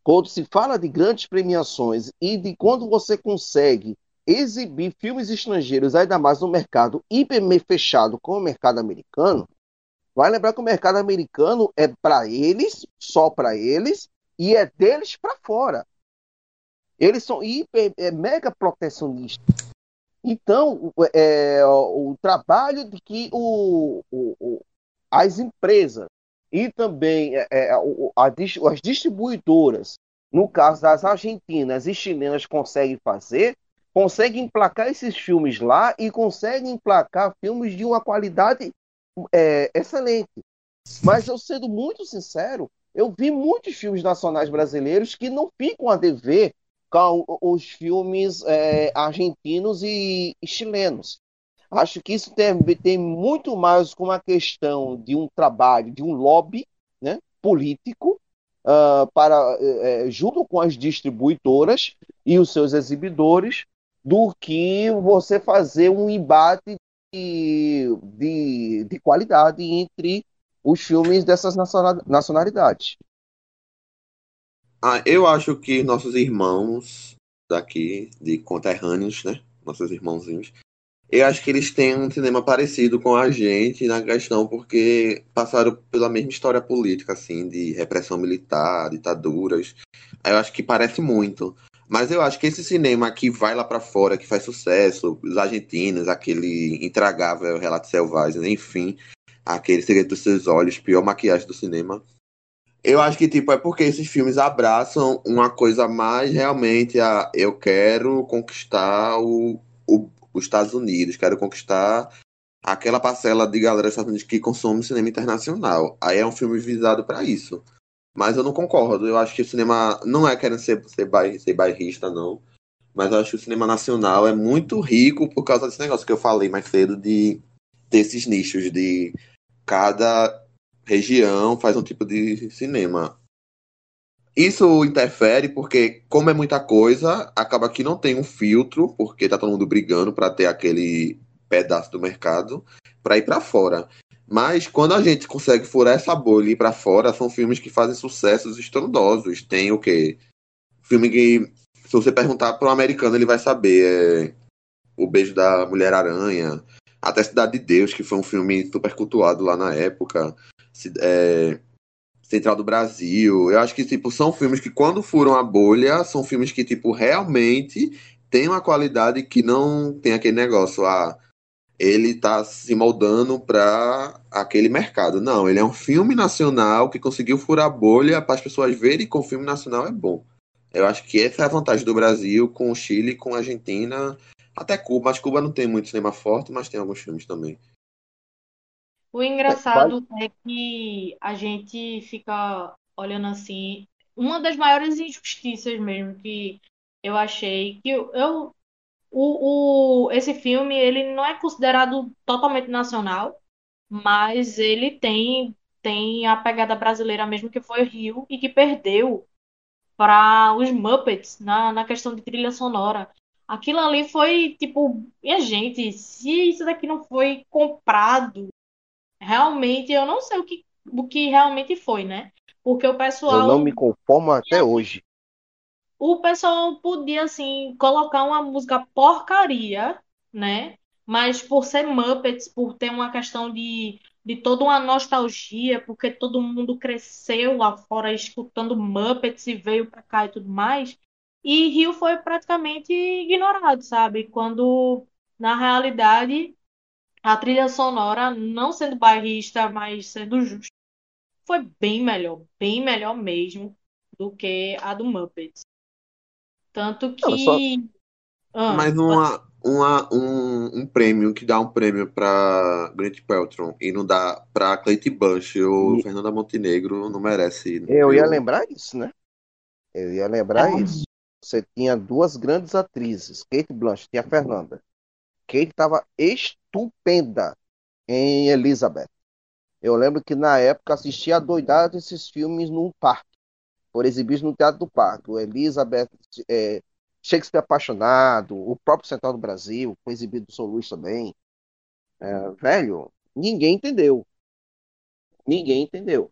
Quando se fala de grandes premiações e de quando você consegue exibir filmes estrangeiros, ainda mais no mercado hiper fechado como o mercado americano, Vai lembrar que o mercado americano é para eles, só para eles, e é deles para fora. Eles são hiper, é, mega protecionistas. Então, é, o, o, trabalho de que o, o, as empresas e também é, é a, as distribuidoras, no caso das argentinas e chilenas, conseguem fazer, conseguem emplacar esses filmes lá e conseguem emplacar filmes de uma qualidade é, excelente. Mas eu sendo muito sincero, eu vi muitos filmes nacionais brasileiros que não ficam a dever com os filmes é, argentinos e, e, chilenos. Acho que isso tem, tem muito mais com uma questão de um trabalho, de um lobby né, político, uh, para, é, junto com as distribuidoras e os seus exibidores, do que você fazer um embate de, de qualidade entre os filmes dessas nacionalidades. Ah, eu acho que nossos irmãos daqui, de conterrâneos, né? Nossos irmãozinhos, eu acho que eles têm um cinema parecido com a gente na questão porque passaram pela mesma história política, assim, de repressão militar, ditaduras. Eu acho que parece muito. Mas eu acho que esse cinema que vai lá para fora, que faz sucesso, os argentinos, aquele intragável Relato Selvagem, enfim, aquele Segredo dos Seus Olhos, pior maquiagem do cinema. Eu acho que, tipo, é porque esses filmes abraçam uma coisa mais realmente a eu quero conquistar o, o, os Estados Unidos, quero conquistar aquela parcela de galera dos Estados Unidos que consome cinema internacional. Aí é um filme visado para isso. Mas eu não concordo. Eu acho que o cinema não é querendo ser, ser, bair, ser bairrista, não. Mas eu acho que o cinema nacional é muito rico por causa desse negócio que eu falei mais cedo de ter esses nichos de cada região faz um tipo de cinema. Isso interfere porque, como é muita coisa, acaba que não tem um filtro, porque tá todo mundo brigando para ter aquele pedaço do mercado para ir para fora. Mas quando a gente consegue furar essa bolha e ir pra fora, são filmes que fazem sucessos estrondosos. Tem o quê? Filme que, se você perguntar para um americano, ele vai saber. É o Beijo da Mulher-Aranha, até Cidade de Deus, que foi um filme super cultuado lá na época. É, Central do Brasil. Eu acho que, tipo, são filmes que, quando furam a bolha, são filmes que, tipo, realmente têm uma qualidade que não tem aquele negócio. Ah, ele está se moldando para aquele mercado. Não, ele é um filme nacional que conseguiu furar a bolha para as pessoas verem que o filme nacional é bom. Eu acho que essa é a vantagem do Brasil com o Chile, com a Argentina, até Cuba. Mas Cuba não tem muito cinema forte, mas tem alguns filmes também. O engraçado é que a gente fica olhando assim. Uma das maiores injustiças mesmo que eu achei, que eu, eu o, o, esse filme ele não é considerado totalmente nacional, mas ele tem, tem a pegada brasileira mesmo, que foi Rio, e que perdeu para os Muppets na, na questão de trilha sonora. Aquilo ali foi tipo, minha gente, se isso daqui não foi comprado, realmente eu não sei o que, o que realmente foi, né? Porque o pessoal. Eu não me conformo até hoje o pessoal podia, assim, colocar uma música porcaria, né? Mas por ser Muppets, por ter uma questão de, de toda uma nostalgia, porque todo mundo cresceu lá fora escutando Muppets e veio pra cá e tudo mais, e Rio foi praticamente ignorado, sabe? Quando, na realidade, a trilha sonora, não sendo bairrista, mas sendo justo, foi bem melhor, bem melhor mesmo do que a do Muppets. Tanto que. Não, só- Ah, Mas uma, uma, um, um prêmio que dá um prêmio pra Grant Peltron e não dá pra Cleite Blanche ou E- Fernanda Montenegro não merece. Eu ia lembrar isso, né? Eu ia lembrar Ah. isso. Você tinha duas grandes atrizes, Kate Blanchett e a Fernanda. Kate estava estupenda em Elizabeth. Eu lembro que na época assistia a doidada desses filmes num parque, por exibidos no Teatro do Parque. O Elizabeth, é, Shakespeare Apaixonado, o próprio Central do Brasil, foi exibido no São Luís também. É, velho, ninguém entendeu. Ninguém entendeu.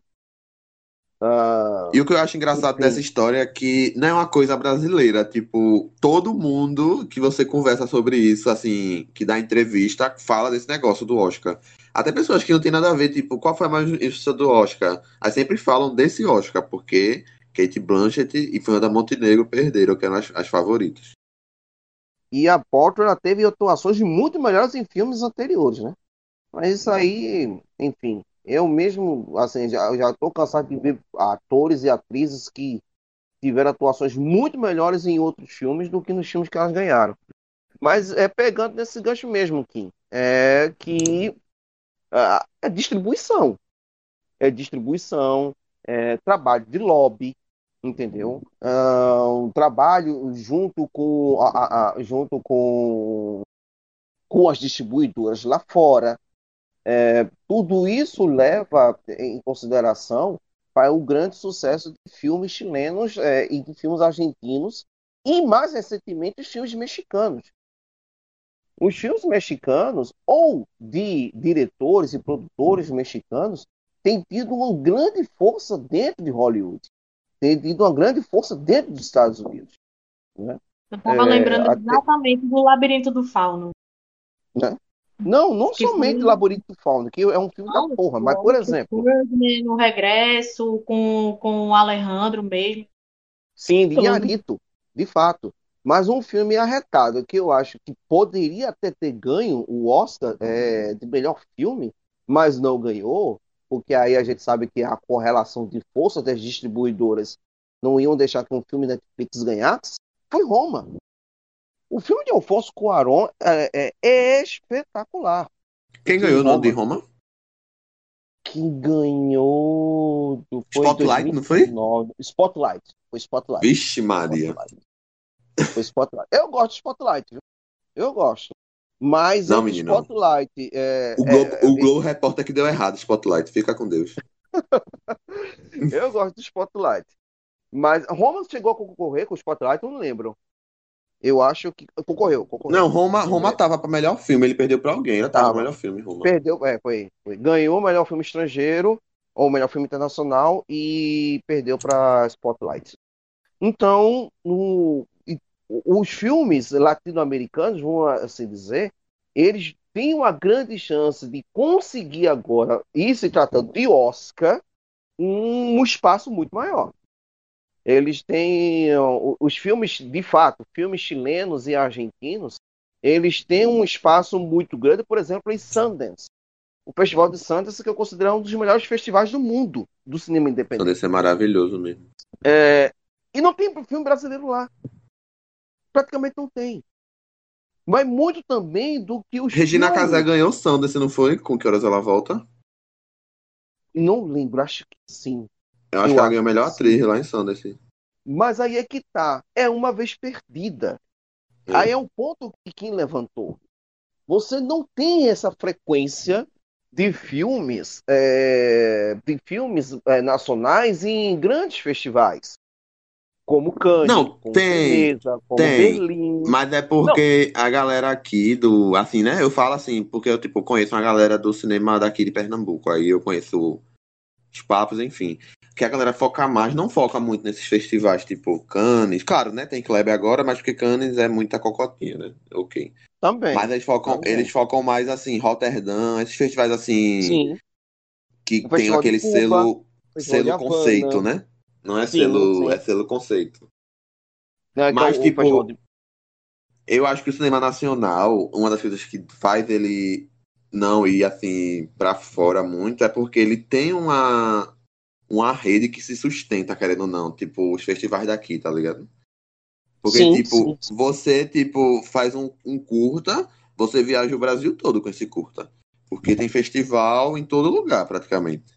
Ah, E o que eu acho engraçado Enfim. dessa história é que não é uma coisa brasileira. Tipo, todo mundo que você conversa sobre isso, assim, que dá entrevista, fala desse negócio do Oscar. Até pessoas que não tem nada a ver, tipo, qual foi a mais justiça do Oscar? Aí sempre falam desse Oscar, porque Kate Blanchett e Fernanda Montenegro perderam, que eram as, as favoritas. E a Porter ela teve atuações muito melhores em filmes anteriores, né? Mas isso aí, enfim, eu mesmo, assim, já, já tô cansado de ver atores e atrizes que tiveram atuações muito melhores em outros filmes do que nos filmes que elas ganharam. Mas é pegando nesse gancho mesmo, Kim, é que é distribuição. É distribuição, é trabalho de lobby, entendeu? Ah, um trabalho junto com a- a- junto com com as distribuidoras lá fora. É, tudo isso leva em consideração para o grande sucesso de filmes chilenos é, e de filmes argentinos e mais recentemente os filmes mexicanos. Os filmes mexicanos ou de diretores e produtores mexicanos têm tido uma grande força dentro de Hollywood, têm tido uma grande força dentro dos Estados Unidos. eu tava é, lembrando até- exatamente do Labirinto do Fauno. Não, não Que somente filme? Labirinto do Fauno, que é um filme da porra, mas por exemplo, no regresso, com, com o Alejandro mesmo. Sim, de. Inharito, de fato. Mas um filme arretado que eu acho que poderia até ter ganho o Oscar é, de melhor filme, mas não ganhou, porque aí a gente sabe que a correlação de força das distribuidoras não iam deixar que um filme Netflix ganhasse, foi Roma. O filme de Alfonso Cuarón é, é- é espetacular. Quem ganhou o nome de Roma? Quem ganhou do, foi Spotlight, não foi? 2019. Spotlight. Foi Spotlight. Vixe, Maria. Spotlight. Foi Spotlight. Eu gosto de Spotlight, viu? Eu gosto. Mas Não, entre menino. Spotlight. É, O Globo, é, o Globo Repórter que deu errado, Spotlight. Fica com Deus. eu gosto de Spotlight. Mas Roma chegou a concorrer com o Spotlight, eu não lembro. Eu acho que. Concorreu, concorreu. Não, Roma, Roma tava pra melhor filme. Ele perdeu pra alguém. Ele tava Tava. melhor filme, Roma. Perdeu, é, foi, foi. Ganhou o melhor filme estrangeiro, ou melhor filme internacional, e perdeu para Spotlight. Então, no- os filmes latino-americanos, vamos assim dizer, eles têm uma grande chance de conseguir agora, e se tratando de Oscar, um espaço muito maior. Eles têm os filmes, de fato, filmes chilenos e argentinos, eles têm um espaço muito grande, por exemplo, em Sundance. O Festival de Sundance, que eu considero um dos melhores festivais do mundo do cinema independente. desse é maravilhoso mesmo. É, e não tem filme brasileiro lá. Praticamente não tem. Mas muito também do que os Regina filmes... Casé ganhou Sanders, não foi? Com que horas ela volta? Não lembro, acho que sim. Eu acho Eu que ela ganhou a melhor sim. atriz lá em Sanders. Mas aí é que tá. É uma vez perdida. É. Aí é um ponto que quem levantou. Você não tem essa frequência de filmes, é, de filmes é, nacionais em grandes festivais, como Cannes, Não, como tem, Veneza, como tem. Berlim. Mas é porque a galera aqui do. Assim, né? Eu falo assim, porque eu, tipo, conheço uma galera do cinema daqui de Pernambuco. Aí eu conheço os papos, enfim. Que a galera foca mais, não foca muito nesses festivais, tipo Cannes. Claro, né? Tem Kleber agora, mas porque Cannes é muita cocotinha, né? Ok. Também. Mas eles focam, Também. eles focam mais assim, Roterdã, esses festivais assim, Sim. que tem aquele Cuba, selo, selo Havana. conceito, né? Não é Sim, selo, sim. é selo conceito. Né, que Mas, tipo, de- Eu acho que o cinema nacional, uma das coisas que faz ele não ir assim pra fora muito é porque ele tem uma uma rede que se sustenta, querendo ou não, tipo, os festivais daqui, tá ligado? Porque, Sim, tipo, sim. você, tipo, faz um, um curta, você viaja o Brasil todo com esse curta. Porque tem festival em todo lugar, praticamente.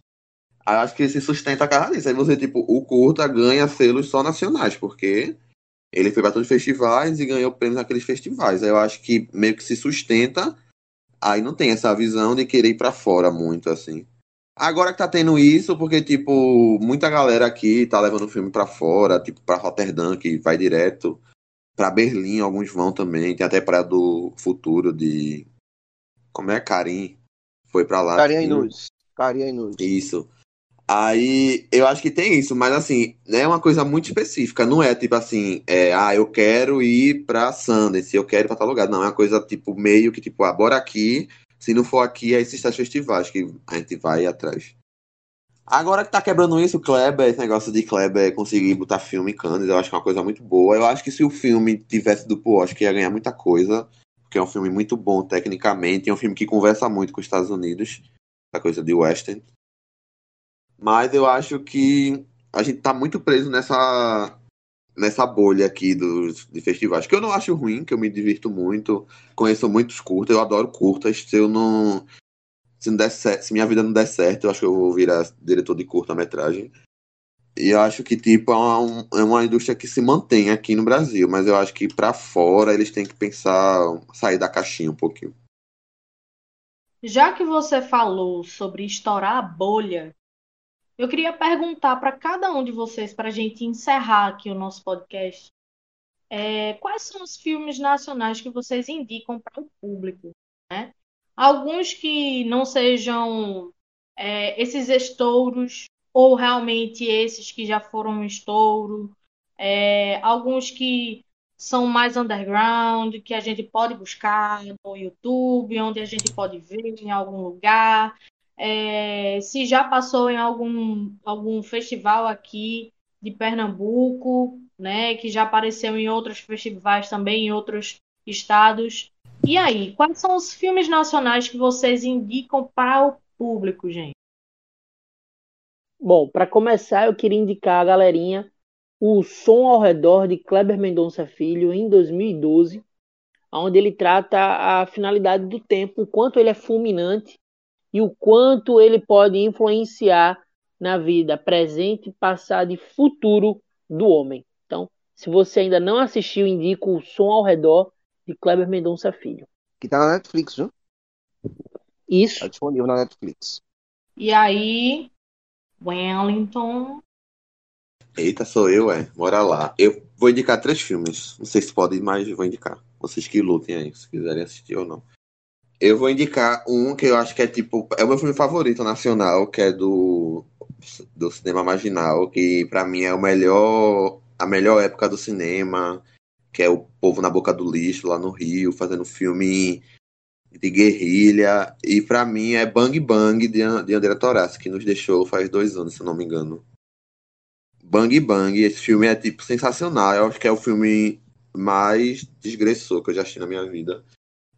Aí acho que se sustenta a casa disso. Aí você, tipo, o curta ganha selos só nacionais, porque ele foi para todos os festivais e ganhou prêmios naqueles festivais. Aí eu acho que meio que se sustenta, aí não tem essa visão de querer ir pra fora muito, assim. Agora que tá tendo isso, porque, tipo, muita galera aqui tá levando o filme pra fora, tipo, pra Rotterdam, que vai direto. Pra Berlim, alguns vão também. Tem até Praia do Futuro de. Como é? Karim. Foi pra lá. Carinha tipo, Inus. Carinha Inus. isso. Aí eu acho que tem isso, mas assim, é uma coisa muito específica. Não é tipo assim, é, ah, eu quero ir pra Sundance, eu quero ir pra tal lugar. Não, é uma coisa tipo meio que tipo, ah, bora aqui. Se não for aqui, aí esses festivais que a gente vai atrás. Agora que tá quebrando isso, Kleber, esse negócio de Kleber conseguir botar filme em Cannes, eu acho que é uma coisa muito boa. Eu acho que se o filme tivesse duplo Oscar, ia ganhar muita coisa, porque é um filme muito bom tecnicamente, é um filme que conversa muito com os Estados Unidos, essa coisa de western. Mas eu acho que a gente tá muito preso nessa nessa bolha aqui dos de festivais, que eu não acho ruim, que eu me divirto muito, conheço muitos curtas, eu adoro curtas, se eu não se não der certo, se minha vida não der certo, eu acho que eu vou virar diretor de curta-metragem. E eu acho que tipo é uma, é uma indústria que se mantém aqui no Brasil, mas eu acho que pra fora eles têm que pensar sair da caixinha um pouquinho. Já que você falou sobre estourar a bolha, eu queria perguntar para cada um de vocês, para a gente encerrar aqui o nosso podcast, é, quais são os filmes nacionais que vocês indicam para o público, né? Alguns que não sejam é, esses estouros, ou realmente esses que já foram um estouro, é, alguns que são mais underground, que a gente pode buscar no YouTube, onde a gente pode ver em algum lugar. É, se já passou em algum, algum festival aqui de Pernambuco, né, que já apareceu em outros festivais também, em outros estados. E aí, quais são os filmes nacionais que vocês indicam para o público, gente? Bom, para começar, eu queria indicar a galerinha o Som ao Redor de Kleber Mendonça Filho em 2012, onde ele trata a finalidade do tempo, o quanto ele é fulminante e o quanto ele pode influenciar na vida presente, passado e futuro do homem. Então, se você ainda não assistiu, indico o Som ao Redor de Kleber Mendonça Filho. Que tá na Netflix, viu? Isso. Tá disponível na Netflix. E aí, Wellington. Eita, sou eu, é. Bora lá. Eu vou indicar três filmes. Não sei se podem, mas vou indicar. Vocês que lutem aí, se quiserem assistir ou não. Eu vou indicar um que eu acho que é tipo. É o meu filme favorito nacional, que é do, do cinema marginal, que pra mim é o melhor. A melhor época do cinema, que é o povo na boca do lixo, lá no Rio, fazendo filme de guerrilha. E pra mim é Bang Bang de, de André Torassi, que nos deixou faz dois anos, se eu não me engano. Bang Bang, esse filme é tipo sensacional. Eu acho que é o filme mais desgressor que eu já assisti na minha vida.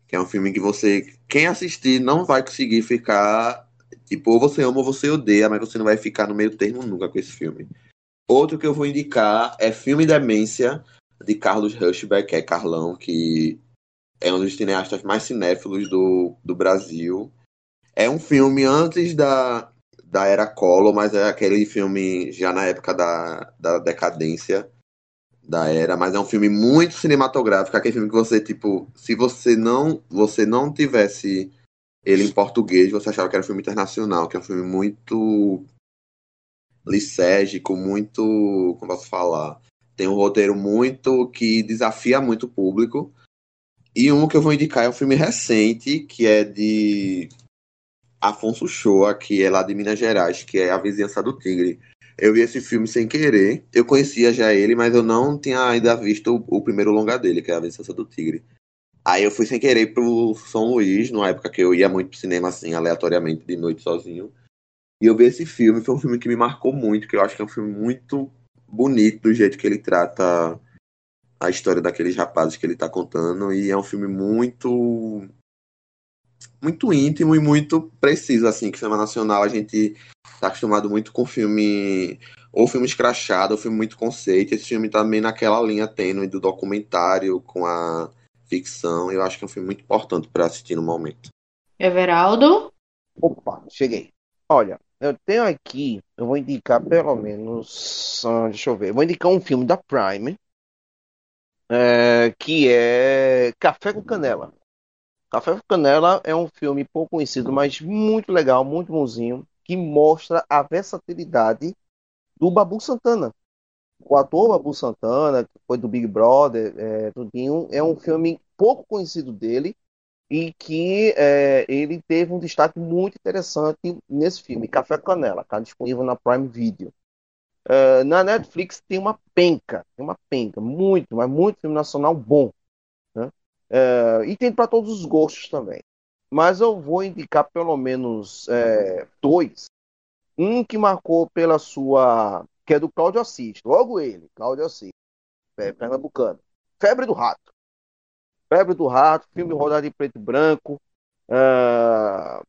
Que é um filme que você, quem assistir, não vai conseguir ficar. Tipo, ou você ama ou você odeia, mas você não vai ficar no meio termo nunca com esse filme. Outro que eu vou indicar é Filme Demência, de Carlos Rushbeck, que é Carlão, que é um dos cineastas mais cinéfilos do, do Brasil. É um filme antes da, da era Collor, mas é aquele filme já na época da, da decadência da era, mas é um filme muito cinematográfico, aquele filme que você, tipo, se você não, você não tivesse ele em português, você achava que era um filme internacional, que é um filme muito lisérgico, muito, como posso falar, tem um roteiro muito que desafia muito o público. E um que eu vou indicar é um filme recente, que é de Afonso Shoa, que é lá de Minas Gerais, que é A Vizinhança do Tigre. Eu vi esse filme sem querer. Eu conhecia já ele, mas eu não tinha ainda visto o, o primeiro longa dele, que é A Vizinhança do Tigre. Aí eu fui sem querer pro São Luís, numa época que eu ia muito pro cinema, assim, aleatoriamente, de noite sozinho. E eu vi esse filme, foi um filme que me marcou muito, que eu acho que é um filme muito bonito do jeito que ele trata a história daqueles rapazes que ele tá contando. E é um filme muito muito íntimo e muito preciso, assim, que cinema nacional a gente tá acostumado muito com filme, ou filme escrachado, ou filme muito conceito. Esse filme tá meio naquela linha tênue do documentário com a ficção. Eu acho que é um filme muito importante para assistir no momento. Everaldo? Opa, cheguei. Olha, eu tenho aqui, eu vou indicar pelo menos, ah, deixa eu ver, eu vou indicar um filme da Prime, é, que é Café com Canela. Café com Canela é um filme pouco conhecido, mas muito legal, muito bonzinho, que mostra a versatilidade do Babu Santana. O ator Babu Santana, que foi do Big Brother, é, tudinho, é um filme pouco conhecido dele e que é, ele teve um destaque muito interessante nesse filme, Café Canela, está disponível na Prime Video. Uh, na Netflix tem uma penca, tem uma penca, muito, mas muito filme nacional bom. Né? Uh, e tem para todos os gostos também. Mas eu vou indicar pelo menos é, dois. Um que marcou pela sua. que é do Cláudio Assis, logo ele, Cláudio Assis, é, pernambucano. Febre do Rato. Febre do Rato, filme rodado em preto e branco. Uh,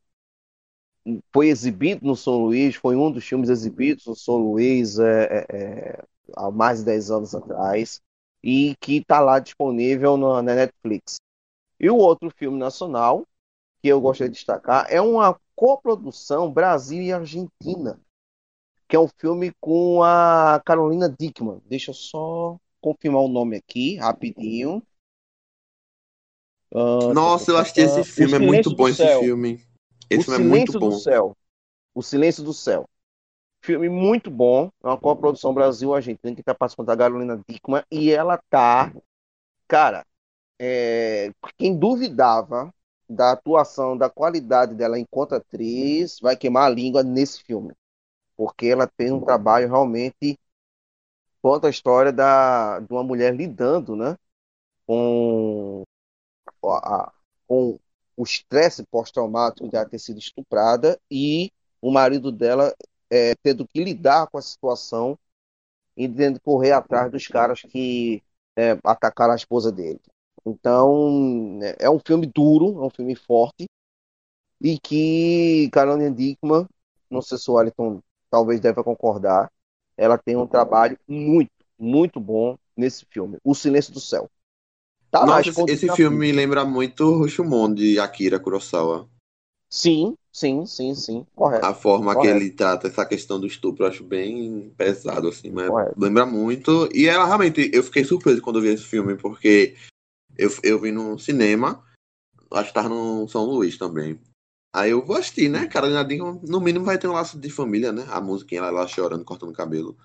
foi exibido no São Luís, foi um dos filmes exibidos no São Luís é, é, é há mais de 10 anos atrás, e que está lá disponível na, na Netflix. E o outro filme nacional, que eu gostaria de destacar, é uma coprodução Brasil e Argentina, que é um filme com a Carolina Dickman. Deixa eu só confirmar o nome aqui, rapidinho. Uh, Nossa, eu assisti esse filme, é muito bom esse filme. Esse o filme é muito bom. Do Céu. O Silêncio do Céu. Filme muito bom, é uma coprodução Brasil-Argentina que está participando da Carolina Dickman e ela tá, cara, é, quem duvidava da atuação, da qualidade dela enquanto atriz, vai queimar a língua nesse filme. Porque ela tem um trabalho realmente conta a história da, de uma mulher lidando, né, com a, com o estresse pós-traumático de ter sido estuprada e o marido dela é, tendo que lidar com a situação e tendo que correr atrás dos caras que é, atacaram a esposa dele. Então, é um filme duro, é um filme forte e que Caroline Dickman, não sei se o Wellington talvez deva concordar, ela tem um trabalho muito, muito bom nesse filme, O Silêncio do Céu. Tá Nossa, esse, esse filme me lembra muito Rashomon de Akira Kurosawa. Sim, sim, sim, sim. Correto. A forma Correto. que ele trata essa questão do estupro, eu acho bem pesado, assim, mas Correto. lembra muito. E ela realmente, eu fiquei surpreso quando eu vi esse filme, porque eu, eu vi no cinema, acho que tava no São Luís também. Aí eu assistir, né? Carolina Dickman, no mínimo vai ter um laço de família, né? A musiquinha lá, lá chorando, cortando o cabelo.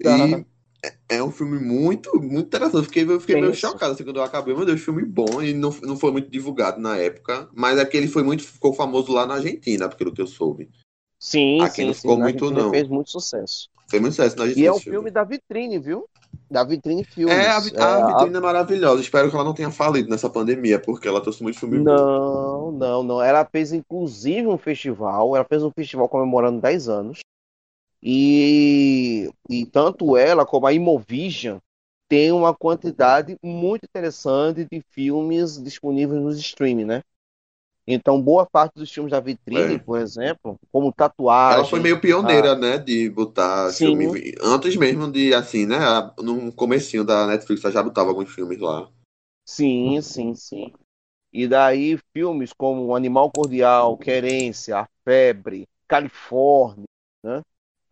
E é, é um filme muito, muito interessante. Eu fiquei, eu fiquei meio chocado assim, quando eu acabei. Meu Deus, filme bom e não, não foi muito divulgado na época. Mas é que ele foi muito, ficou famoso lá na Argentina, pelo que eu soube. Sim, Aqui sim, não ficou sim. muito, não. fez muito sucesso. Fez muito sucesso na Argentina. E é o filme, filme da vitrine, viu? Da vitrine filmes. É, a, a vitrine é, é maravilhosa. Espero que ela não tenha falido nessa pandemia, porque ela trouxe muito filme não, bom. Não, não, não. Ela fez inclusive um festival. Ela fez um festival comemorando 10 anos. E, e tanto ela como a Imovision tem uma quantidade muito interessante de filmes disponíveis nos streaming, né? Então, boa parte dos filmes da vitrine, é. por exemplo, como tatuagem. Ela foi meio pioneira, a... né? De botar Sim. filme. Antes mesmo de, assim, né? No comecinho da Netflix, ela já botava alguns filmes lá. Sim, sim, sim. E daí, filmes como Animal Cordial, Querência, A Febre, Califórnia, né?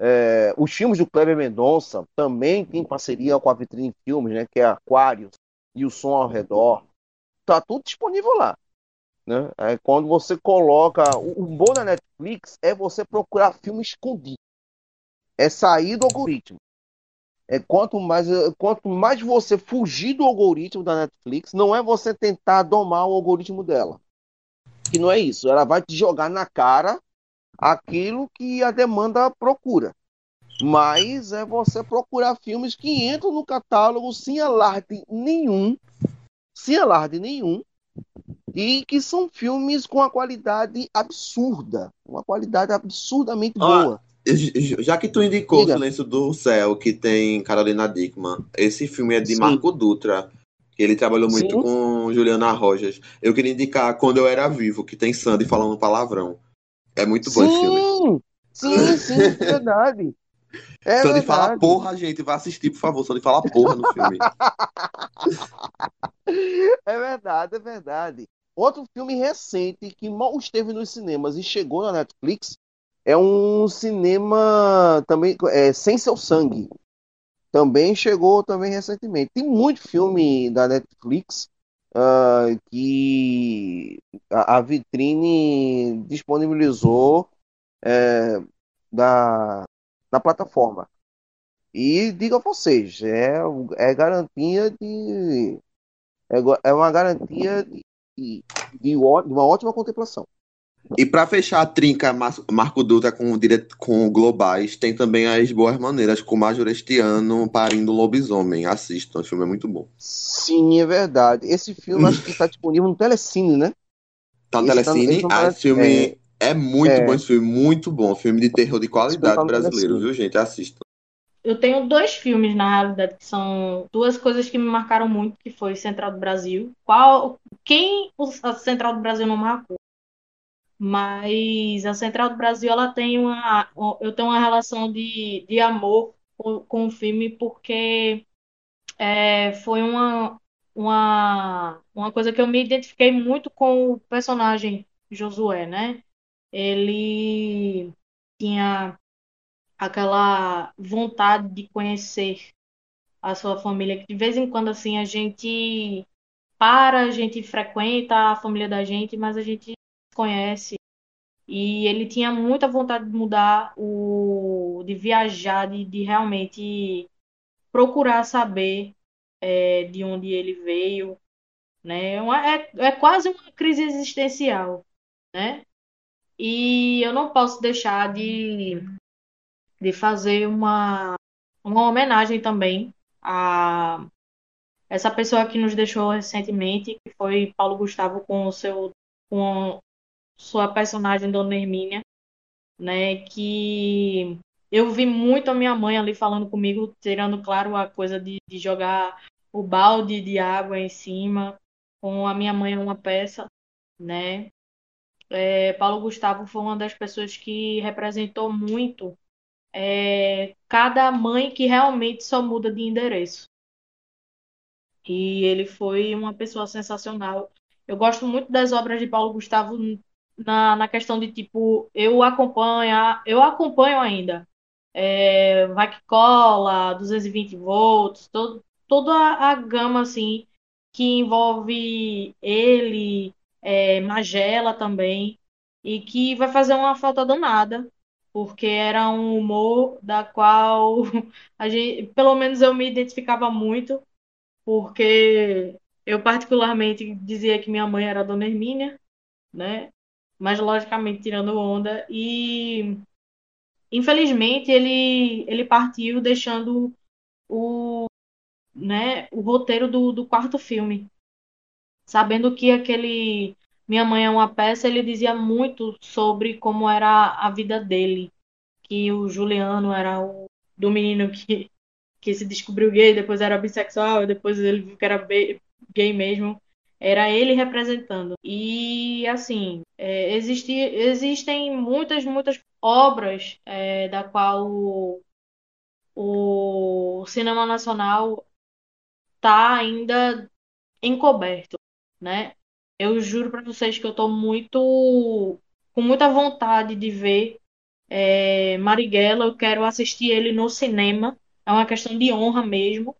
É, os filmes do Kleber Mendonça também tem parceria com a Vitrine Filmes, né, que é Aquários e o Som ao Redor. Tá tudo disponível lá. Né? É, quando você coloca. O, bom da Netflix é você procurar filme escondido. É sair do algoritmo. É quanto mais, quanto mais você fugir do algoritmo da Netflix, não é você tentar domar o algoritmo dela. Que não é isso. Ela vai te jogar na cara aquilo que a demanda procura. Mas é você procurar filmes que entram no catálogo sem alarde nenhum, sem alarde nenhum, e que são filmes com uma qualidade absurda, uma qualidade absurdamente boa. já que tu indicou Diga. o Silêncio do Céu, que tem Carolina Dickman, esse filme é de Sim. Marco Dutra, que ele trabalhou muito Sim. com Juliana Rojas. Eu queria indicar Quando Eu Era Vivo, que tem Sandy falando palavrão. É muito bom sim, esse filme. Sim, sim, é verdade. É verdade. falar porra, gente, vai assistir, por favor. Só de falar porra no filme. É verdade, é verdade. Outro filme recente que mal esteve nos cinemas e chegou na Netflix é um cinema também é, sem seu sangue. Também chegou também recentemente. Tem muito filme da Netflix ah, que a, a vitrine disponibilizou é, da, da plataforma. E digo a vocês, é, é garantia de. É, é uma garantia de, de, uma ótima contemplação. E pra fechar a trinca Mar- Marco Dutra com, com globais, tem também as boas maneiras, com Major este ano parindo lobisomem. Assistam, o filme é muito bom. Sim, é verdade. Esse filme acho que está disponível no Telecine, né? Tá no Esse tá no- Telecine, esse tá ah, esse filme é, muito é. bom, esse filme, muito bom. Filme de terror de Esse qualidade brasileiro, viu, gente? Assistam. Eu tenho dois filmes, na realidade, que são duas coisas que me marcaram muito, que foi Central do Brasil. Qual, quem a Central do Brasil não marcou? Mas a Central do Brasil, ela tem uma, eu tenho uma relação de, de amor com, com o filme, porque é, foi uma, uma, uma coisa que eu me identifiquei muito com o personagem Josué, né? Ele tinha aquela vontade de conhecer a sua família, de vez em quando assim a gente para, a gente frequenta a família da gente, mas a gente conhece. E ele tinha muita vontade de mudar o de viajar, de, de realmente procurar saber é, de onde ele veio, né? É, é, é quase uma crise existencial, né? E eu não posso deixar de, de fazer uma, uma homenagem também a essa pessoa que nos deixou recentemente, que foi Paulo Gustavo com o seu com sua personagem Dona Hermínia, né? Que eu vi muito a minha mãe ali falando comigo, tirando claro a coisa de, de jogar o balde de água em cima, com a minha mãe uma peça, né? É, Paulo Gustavo foi uma das pessoas que representou muito é, cada mãe que realmente só muda de endereço. E ele foi uma pessoa sensacional. Eu gosto muito das obras de Paulo Gustavo na, na questão de tipo, eu acompanho, eu acompanho ainda. É, Vai que cola, 220 volts, todo, toda a gama assim que envolve ele, é, Magela também, e que vai fazer uma falta danada, porque era um humor da qual a gente, pelo menos eu me identificava muito, porque eu particularmente dizia que minha mãe era Dona Hermínia, né? Mas logicamente tirando onda e infelizmente ele ele partiu deixando o né, o roteiro do, do quarto filme. Sabendo que aquele Minha Mãe é uma peça, ele dizia muito sobre como era a vida dele. Que o Juliano era o do menino que, que se descobriu gay, depois era bissexual, depois ele viu que era gay mesmo. Era ele representando. E, assim, é, existi, existem muitas, muitas obras é, da qual o, o cinema nacional tá ainda encoberto, né? Eu juro para vocês que eu tô muito com muita vontade de ver é, Marighella. Eu quero assistir ele no cinema. É uma questão de honra mesmo,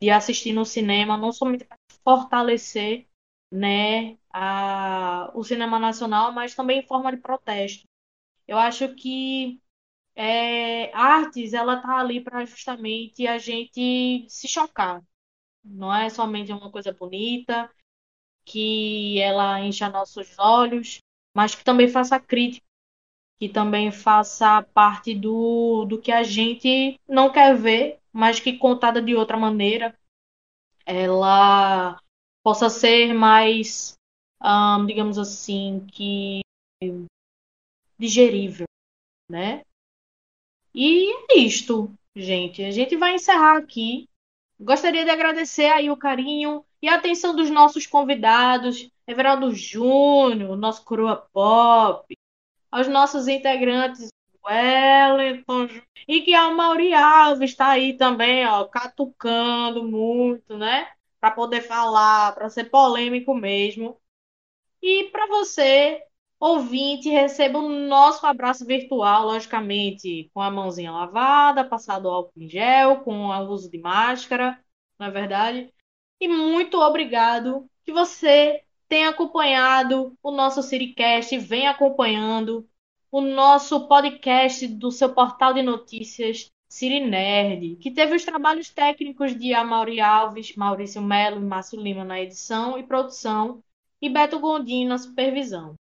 de assistir no cinema, não somente para fortalecer, né, a, o cinema nacional, mas também em forma de protesto. Eu acho que é, artes ela tá ali para justamente a gente se chocar. Não é somente uma coisa bonita, que ela encha nossos olhos, mas que também faça crítica, que também faça parte do, do que a gente não quer ver, mas que contada de outra maneira, ela possa ser mais, digamos assim, que digerível, né? E é isto, gente. A gente vai encerrar aqui. Gostaria de agradecer aí o carinho e a atenção dos nossos convidados, Everaldo Júnior, nosso Coroa Pop, aos nossos integrantes Wellington e que a Mauri Alves está aí também, ó, catucando muito, né? Para poder falar, para ser polêmico mesmo. E para você, ouvinte, receba o nosso abraço virtual, logicamente, com a mãozinha lavada, passado álcool em gel, com o uso de máscara, na é verdade. E muito obrigado que você tenha acompanhado o nosso Siricast, vem acompanhando o nosso podcast do seu portal de notícias Siri Nerd, que teve os trabalhos técnicos de Amaury Alves, Maurício Melo e Márcio Lima na edição e produção e Beto Gondim na supervisão.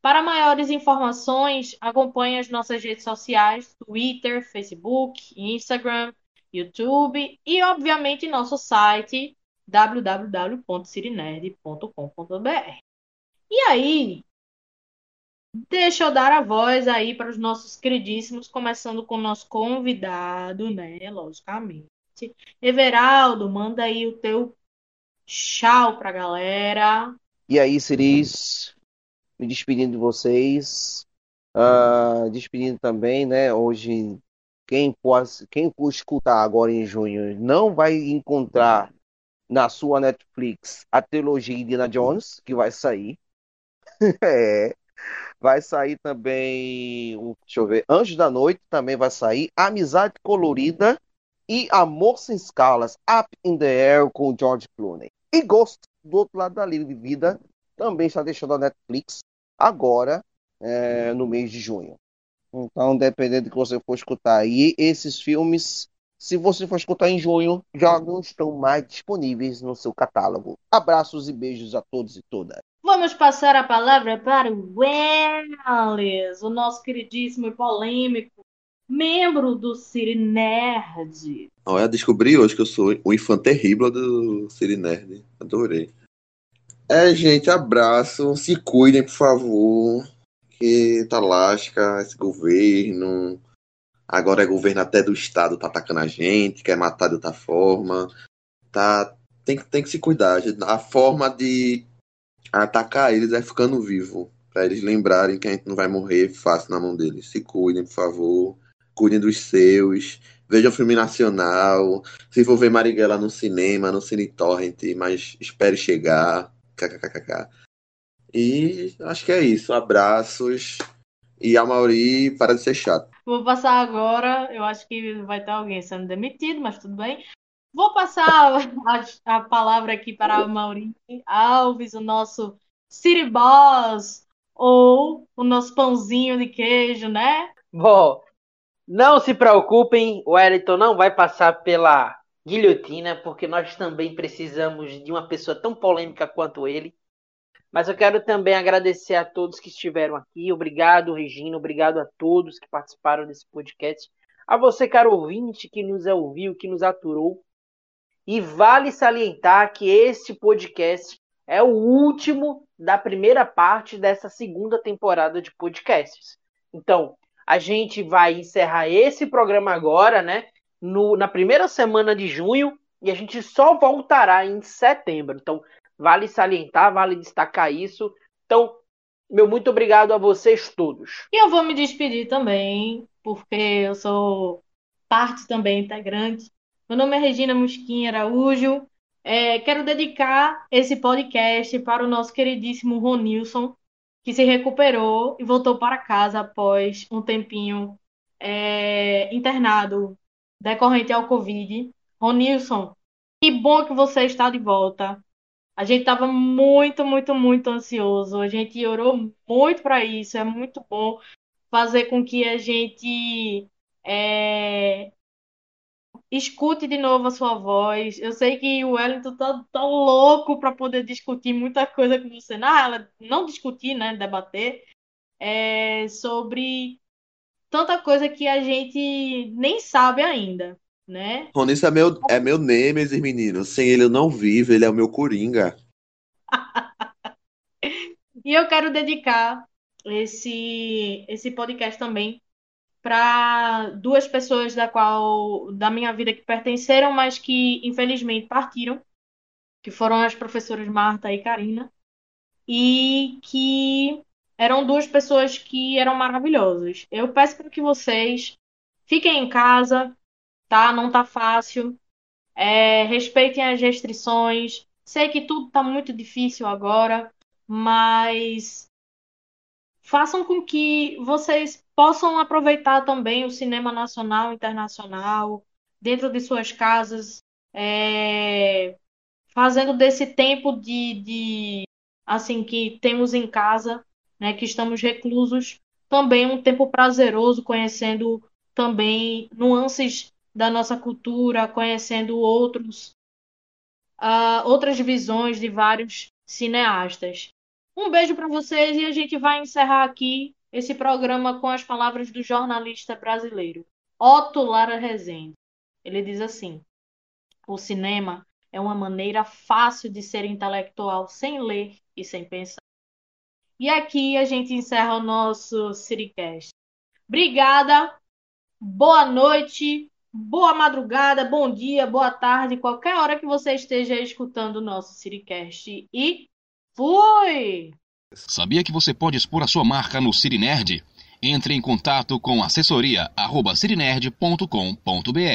Para maiores informações, acompanhe as nossas redes sociais, Twitter, Facebook, Instagram, YouTube e, obviamente, nosso site www.cirinerd.com.br. E aí, deixa eu dar a voz aí para os nossos queridíssimos, começando com o nosso convidado, né? Logicamente. Everaldo, manda aí o teu tchau para a galera. E aí, Ciris, me despedindo de vocês. Uh, despedindo também, né? Hoje, quem pode, quem for escutar agora em junho não vai encontrar na sua Netflix a trilogia Indiana Jones, que vai sair. é. Vai sair também, deixa eu ver, Anjos da Noite também vai sair, Amizade Colorida e Amor Sem Escalas, Up in the Air com George Clooney. E Ghost do outro lado da linha de vida também está deixando a Netflix agora é, no mês de junho. Então, dependendo do que você for escutar aí, esses filmes, se você for escutar em junho, já não estão mais disponíveis no seu catálogo. Abraços e beijos a todos e todas. Vamos passar a palavra para o Welles, o nosso queridíssimo e polêmico membro do Cine Nerd. Olha, descobri hoje que eu sou o infante terrível do Cine Nerd. Adorei. É, gente, abraço. Se cuidem, por favor. Que tá lasca esse governo. Agora é governo até do Estado, tá atacando a gente, quer matar de outra forma. Tá, tem, tem que se cuidar. A forma de atacar eles é ficando vivo. Pra eles lembrarem que a gente não vai morrer fácil na mão deles. Se cuidem, por favor. Cuidem dos seus. Vejam filme nacional. Se for ver Marighella no cinema, no Cine Torrent, mas espere chegar kkkk. E acho que é isso. Abraços. E a Mauri para de ser chato. Vou passar agora. Eu acho que vai ter alguém sendo demitido, mas tudo bem. Vou passar a, a palavra aqui para a Mauri Alves, o nosso City Boss, ou o nosso pãozinho de queijo, né? Bom, não se preocupem, o Wellington não vai passar pela guilhotina, porque nós também precisamos de uma pessoa tão polêmica quanto ele. Mas eu quero também agradecer a todos que estiveram aqui. Obrigado, Regina. Obrigado a todos que participaram desse podcast. A você, caro ouvinte, que nos ouviu, que nos aturou. E vale salientar que este podcast é o último da primeira parte dessa segunda temporada de podcasts. Então, a gente vai encerrar esse programa agora, né? no, na primeira semana de junho e a gente só voltará em setembro. Então, vale salientar, vale destacar isso. Então, meu muito obrigado a vocês todos. E eu vou me despedir também, porque eu sou parte também integrante. Meu nome é Regina Musquinha Araújo. É, quero dedicar esse podcast para o nosso queridíssimo Ronilson, que se recuperou e voltou para casa após um tempinho é, internado decorrente ao Covid. Ronilson, que bom que você está de volta. A gente estava muito, muito, muito ansioso. A gente orou muito para isso. É muito bom fazer com que a gente é, escute de novo a sua voz. Eu sei que o Wellington tá, tá louco para poder discutir muita coisa com você. Não, ela não discutir, né? Debater é, sobre tanta coisa que a gente nem sabe ainda, né? Ronis é meu, é meu Nemesis, menino. Sem ele eu não vivo, ele é o meu Coringa. e eu quero dedicar esse, esse podcast também para duas pessoas da qual da minha vida que pertenceram, mas que infelizmente partiram, que foram as professoras Marta e Karina, e que eram duas pessoas que eram maravilhosas. Eu peço para que vocês fiquem em casa, tá? Não tá fácil. É, respeitem as restrições. Sei que tudo tá muito difícil agora, mas façam com que vocês possam aproveitar também o cinema nacional e internacional dentro de suas casas, é, fazendo desse tempo de, de assim que temos em casa, né, que estamos reclusos, também um tempo prazeroso, conhecendo também nuances da nossa cultura, conhecendo outros uh, outras visões de vários cineastas. Um beijo para vocês e a gente vai encerrar aqui esse programa com as palavras do jornalista brasileiro Otto Lara Rezende. Ele diz assim: O cinema é uma maneira fácil de ser intelectual sem ler e sem pensar. E aqui a gente encerra o nosso Citycast. Obrigada, boa noite, boa madrugada, bom dia, boa tarde, qualquer hora que você esteja escutando o nosso Citycast. E fui! Sabia que você pode expor a sua marca no Cirinerd? Entre em contato com assessoria@cirinerd.com.br.